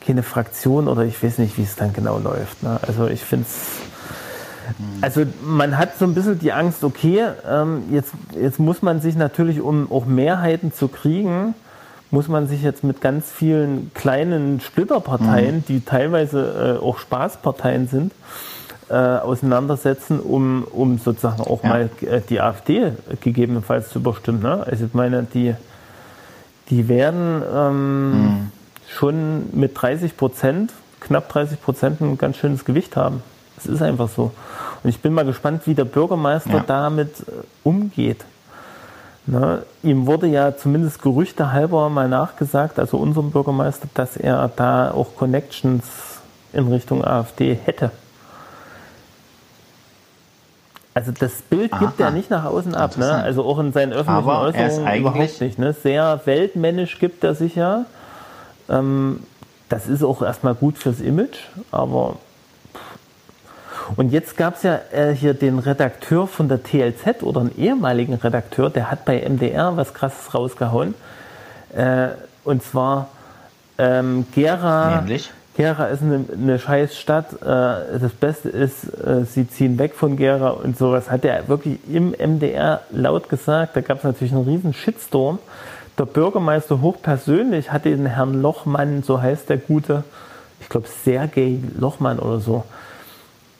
keine Fraktion oder ich weiß nicht, wie es dann genau läuft. Ne? Also ich finde es. Also man hat so ein bisschen die Angst, okay, ähm, jetzt, jetzt muss man sich natürlich, um auch Mehrheiten zu kriegen, muss man sich jetzt mit ganz vielen kleinen Splitterparteien, Mhm. die teilweise äh, auch Spaßparteien sind, äh, auseinandersetzen, um, um sozusagen auch Ja. mal äh, die AfD gegebenenfalls zu überstimmen. Ne? Also ich meine, die, die werden ähm, Mhm. schon mit 30 Prozent, knapp 30 Prozent ein ganz schönes Gewicht haben. Es ist einfach so. Und ich bin mal gespannt, wie der Bürgermeister Ja. damit äh, umgeht. Ne, ihm wurde ja zumindest Gerüchte halber mal nachgesagt, also unserem Bürgermeister, dass er da auch Connections in Richtung AfD hätte. Also das Bild gibt Aha. er nicht nach außen ab, ne? Also auch in seinen öffentlichen Aber er Äußerungen überhaupt nicht. Ne? Sehr weltmännisch gibt er sich ja. Ähm, das ist auch erstmal gut fürs Image, aber und jetzt gab es ja äh, hier den Redakteur von der TLZ oder einen ehemaligen Redakteur, der hat bei MDR was krasses rausgehauen. Äh, und zwar ähm, Gera. Nämlich? Gera ist eine, eine scheiß Stadt. Äh, das Beste ist, äh, sie ziehen weg von Gera und sowas. Hat er wirklich im MDR laut gesagt. Da gab es natürlich einen riesen Shitstorm. Der Bürgermeister hochpersönlich hat den Herrn Lochmann, so heißt der Gute, ich glaube Sergei Lochmann oder so,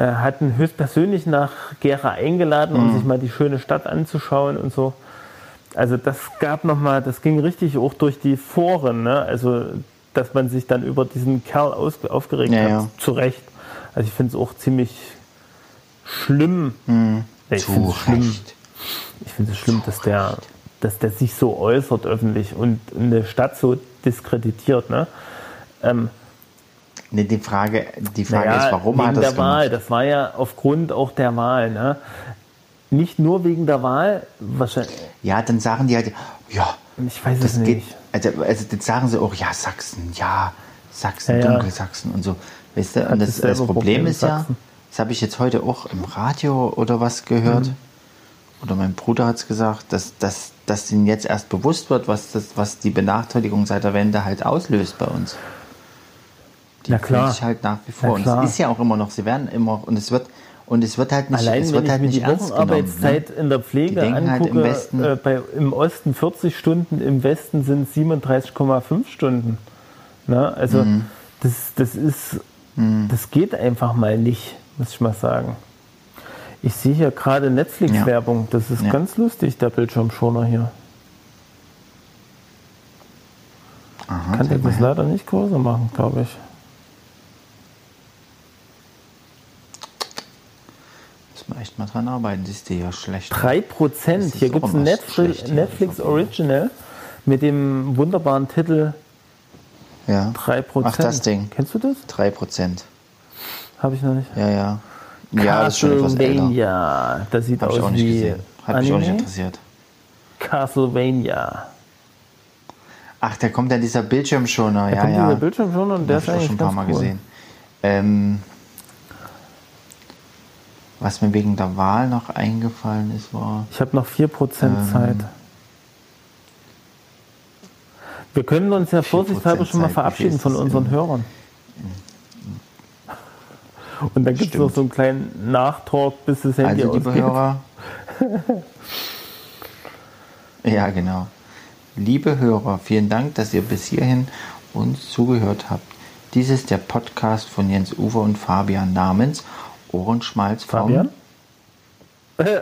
äh, hat ihn höchstpersönlich nach Gera eingeladen, um sich mal die schöne Stadt anzuschauen und so. Also das gab nochmal, das ging richtig auch durch die Foren, ne? Also dass man sich dann über diesen Kerl aus, aufgeregt Ja, hat, ja. zu Recht. Also ich finde es auch ziemlich schlimm. Ja, ich finde es schlimm, ich finde es schlimm, dass der, dass der sich so äußert öffentlich und eine Stadt so diskreditiert. Ne? Ähm, Nee, die Frage, die Frage naja, ist, warum wegen hat er der das Wahl. gemacht? Das war ja aufgrund auch der Wahl. Ne? Nicht nur wegen der Wahl, wahrscheinlich, Ja, dann sagen die halt, ja, ich weiß das es geht, nicht. also, also dann sagen sie auch, ja, Sachsen, ja, Sachsen, Ja, ja. Dunkelsachsen und so. Weißt du, und das, das Problem Problem ist ja, das habe ich jetzt heute auch im Radio oder was gehört, Mhm. oder mein Bruder hat es gesagt, dass, dass, dass ihnen jetzt erst bewusst wird, was, das, was die Benachteiligung seit der Wende halt auslöst bei uns. Die klar. fühlen sich halt nach wie vor. Und es ist ja auch immer noch, sie werden immer, und es wird, und es wird halt nicht, Allein es wenn wird ich halt mir nicht die ernst. Wochenarbeitszeit Ne? in der Pflege denken halt angucke, im Westen- äh, bei, im Osten 40 Stunden, im Westen sind es 37,5 Stunden. Ne? Also Mhm. das, das ist, das geht einfach mal nicht, muss ich mal sagen. Ich sehe hier gerade Netflix-Werbung, das ist Ja. ganz lustig, der Bildschirmschoner hier. Aha, Kann der das leider nicht größer machen, glaube ich. Man echt mal dran arbeiten, siehst du ja schlecht. 3%. Das ist Hier gibt es ein Netflix. Netflix Original mit dem wunderbaren Titel Ja. 3%. Ach, das Ding. Kennst du das? 3%. Habe ich noch nicht. Ja, ja. Ja, das ist schon etwas älter. Castlevania. Das sieht ich aus auch nicht wie gesehen. Hat mich auch nicht interessiert. Castlevania. Ach, da kommt ja dieser Bildschirmschoner. Da Ja, kommt ja. dieser Bildschirm schon und der Hab ist ich eigentlich schon ein paar Mal cool. gesehen. Ähm, was mir wegen der Wahl noch eingefallen ist, war. Ich habe noch 4% Ähm, Zeit. Wir können uns ja 4% vorsichtshalber schon mal verabschieden von unseren in- Hörern. Und dann gibt es noch so einen kleinen Nachtalk, bis das Handy Also, liebe. Hörer. ja, genau. Liebe Hörer, vielen Dank, dass ihr bis hierhin uns zugehört habt. Dies ist der Podcast von Jens Uwe und Fabian namens Ohrenschmalz vom Fabian?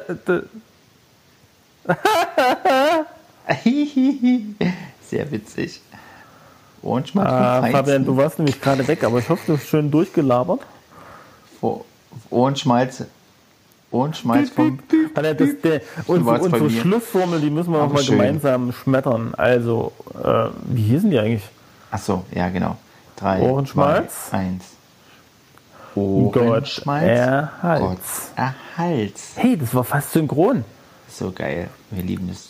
Sehr witzig. Ohrenschmalz Ah, vom Fabian, Feinsten. du warst nämlich gerade weg, aber ich hoffe, du hast schön durchgelabert. Oh- Ohrenschmalz. Ohrenschmalz vom. Alter, das, der, unsere, unsere. Schlussformel, die müssen wir Aber auch mal schön. gemeinsam schmettern. Also, äh, wie hießen die eigentlich? Achso, ja, genau. Drei. Ohrenschmalz. zwei, Eins. Gott Ohrenschmalz. erhalts. Hey, das war fast synchron. So geil. Wir lieben es.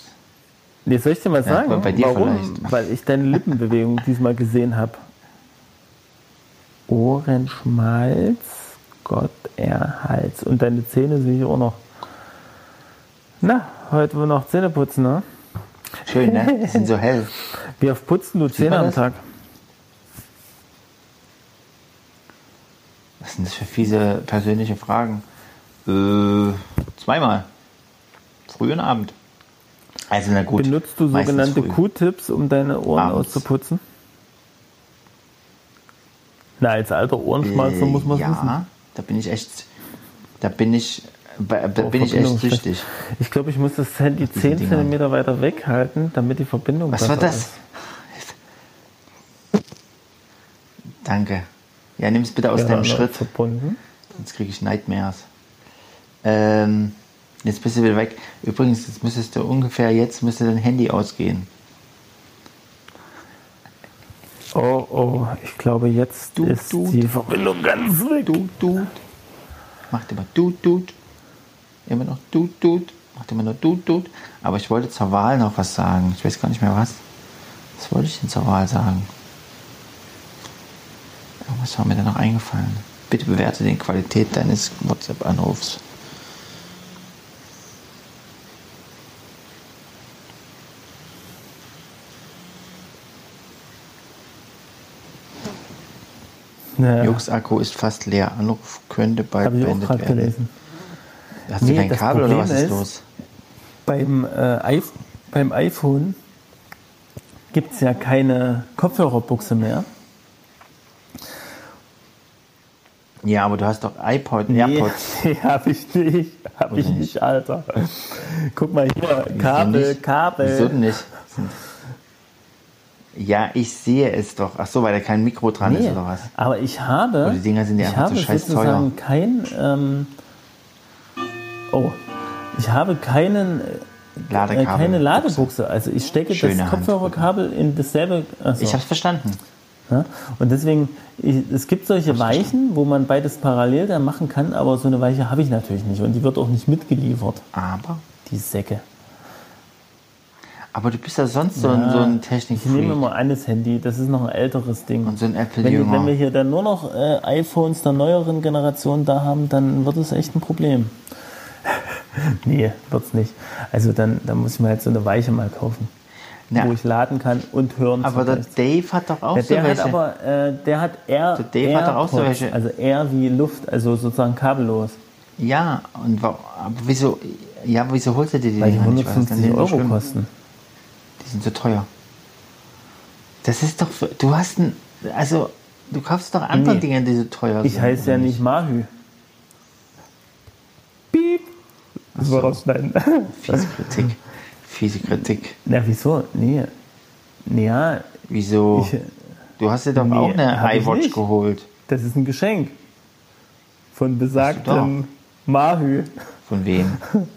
Jetzt soll ich dir mal sagen, bei dir warum? vielleicht. Weil ich deine Lippenbewegung diesmal gesehen habe. Ohrenschmalz, Gott erhalts. Und deine Zähne sehe ich auch noch. Na, heute wir noch Zähne putzen, ne? Schön, ne? Die sind so hell. Wie oft putzen du Zähne am? Tag? Was sind das für fiese persönliche Fragen? Äh, zweimal. Früh und Abend. Also na gut. Benutzt du sogenannte. Q-Tips, um deine Ohren Abends. auszuputzen? Na, als alter Ohrenschmalzer muss man es Äh, ja, wissen. da bin ich echt, da bin ich, da Oh, bin ich echt süchtig. Ich glaube, ich muss das Handy 10 Dingern. cm weiter weghalten, damit die Verbindung Was war das? ist. Danke. Ja, nimm es bitte aus Ja, deinem Schritt, Verbunden. sonst kriege ich Nightmares. Ähm, jetzt bist du wieder weg. Übrigens, jetzt müsstest du ungefähr, jetzt müsste dein Handy ausgehen. Oh, oh, ich glaube, jetzt Du, ist du. die Verbindung ganz weg. Tut, tut. Macht immer tut, tut. Immer noch tut, tut. Macht immer nur tut, tut. Aber ich wollte zur Wahl noch was sagen. Ich weiß gar nicht mehr was. Was wollte ich denn zur Wahl sagen? Irgendwas war mir da noch eingefallen. Bitte bewerte die Qualität deines WhatsApp-Anrufs. Ja, Jux Akku ist fast leer. Anruf könnte bald habe ich auch beendet gerade werden. gelesen. Hast du Nee, kein das Kabel oder Problem was ist, ist- los? Beim, äh, beim iPhone gibt es ja keine Kopfhörerbuchse mehr. Ja, aber du hast doch iPod und AirPods. Nee, habe ich nicht. Habe Oder ich nicht? nicht, Alter. Guck mal hier, Kabel? Kabel. Wieso denn nicht? Ja, ich sehe es doch. Ach so, weil da kein Mikro dran Nee, ist oder was? aber ich habe, Oh, die Dinger sind ja ich einfach habe so scheiß sozusagen kein, ähm, oh, ich habe keinen, äh, Ladekabel. keine Ladebuchse. Also ich stecke Schöne das Kopfhörerkabel in dasselbe. achso. Ich hab's verstanden. Ja? Und deswegen, ich, es gibt solche Weichen, wo man beides parallel dann machen kann, aber so eine Weiche habe ich natürlich nicht und die wird auch nicht mitgeliefert, Aber, die Säcke. aber du bist ja sonst so, ein, so ein technik Ich nehme immer eines Handy, das ist noch ein älteres Ding. Und so ein wenn, Apple-Jünger. wenn wir hier dann nur noch äh, iPhones der neueren Generation da haben, dann wird es echt ein Problem. nee, wird's nicht. Also dann, dann muss ich mir halt so eine Weiche mal kaufen, Ja. wo ich laden kann und hören Aber der zugleich. Dave hat doch auch Ja, so der hat welche. aber, äh, der hat Air, Der Dave hat doch auch so AirPods, welche. also Air wie Luft, also sozusagen kabellos. ja, und aber wieso, ja, wieso holst du dir die Weil die Dinger nicht? Was ist 150 denn so Euro schlimm? kosten. Die sind so teuer. Das ist doch, du hast ein, also, du kaufst doch andere Nee. Dinge, die so teuer sind. Ich heiße ja nicht Mahü. Piep. Das war rausschneiden. Kritik. Fiese Kritik. Na, wieso? Nee. Nee, ja, Wieso? ich, Du hast dir doch Nee, auch eine iWatch geholt. das ist ein Geschenk. Von besagtem Mahü. Von wem?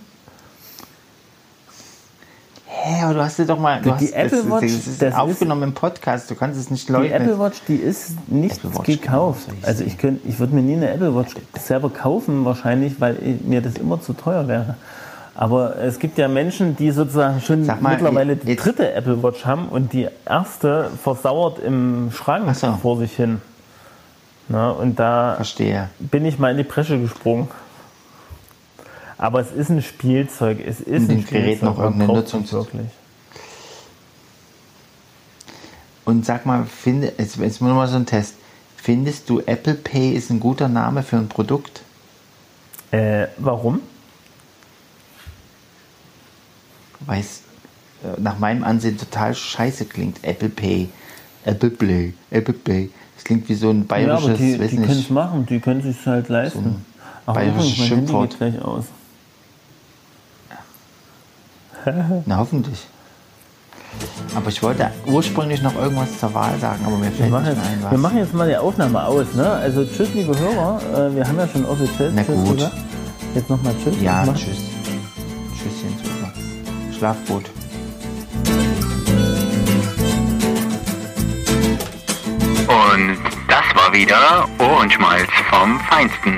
Hä, aber du hast dir doch mal. Du Die hast, Apple das, Watch, das ist das ist- aufgenommen im Podcast. Du kannst es nicht Die leugnen. Apple Watch, die ist nicht gekauft. Also ich, könnt, ich würde mir nie eine Apple Watch selber kaufen, wahrscheinlich, weil mir das immer zu teuer wäre. Aber es gibt ja Menschen, die sozusagen schon mal, mittlerweile die jetzt- dritte Apple Watch haben und die erste versauert im Schrank so. vor sich hin. Na, und da Verstehe. bin ich mal in die Bresche gesprungen. Aber es ist ein Spielzeug. Es ist ein Gerät noch irgendeine Nutzung zu- wirklich. Und sag mal, finde, jetzt, jetzt nur mal so ein Test. Findest du Apple Pay ist ein guter Name für ein Produkt? Äh, warum? Weil es äh, nach meinem Ansehen total scheiße klingt. Apple Pay. Apple Play. Apple Pay. Das klingt wie so ein Ja, bayerisches, aber die, weiß die können es machen, die können es sich halt leisten. Ach, bayerisches mein Handy Schimpfwort. geht gleich aus. Na, hoffentlich. Aber ich wollte ursprünglich noch irgendwas zur Wahl sagen, aber mir Wir fällt machen, nicht jetzt, ein, was. wir machen jetzt mal die Aufnahme aus. Ne? Also tschüss, liebe Hörer. Äh, wir haben ja schon offiziell Na Tschüss gut. gesagt. Jetzt nochmal Tschüss. ja, tschüss. Tschüsschen, Schlafboot. Und das war wieder Ohrenschmalz vom Feinsten.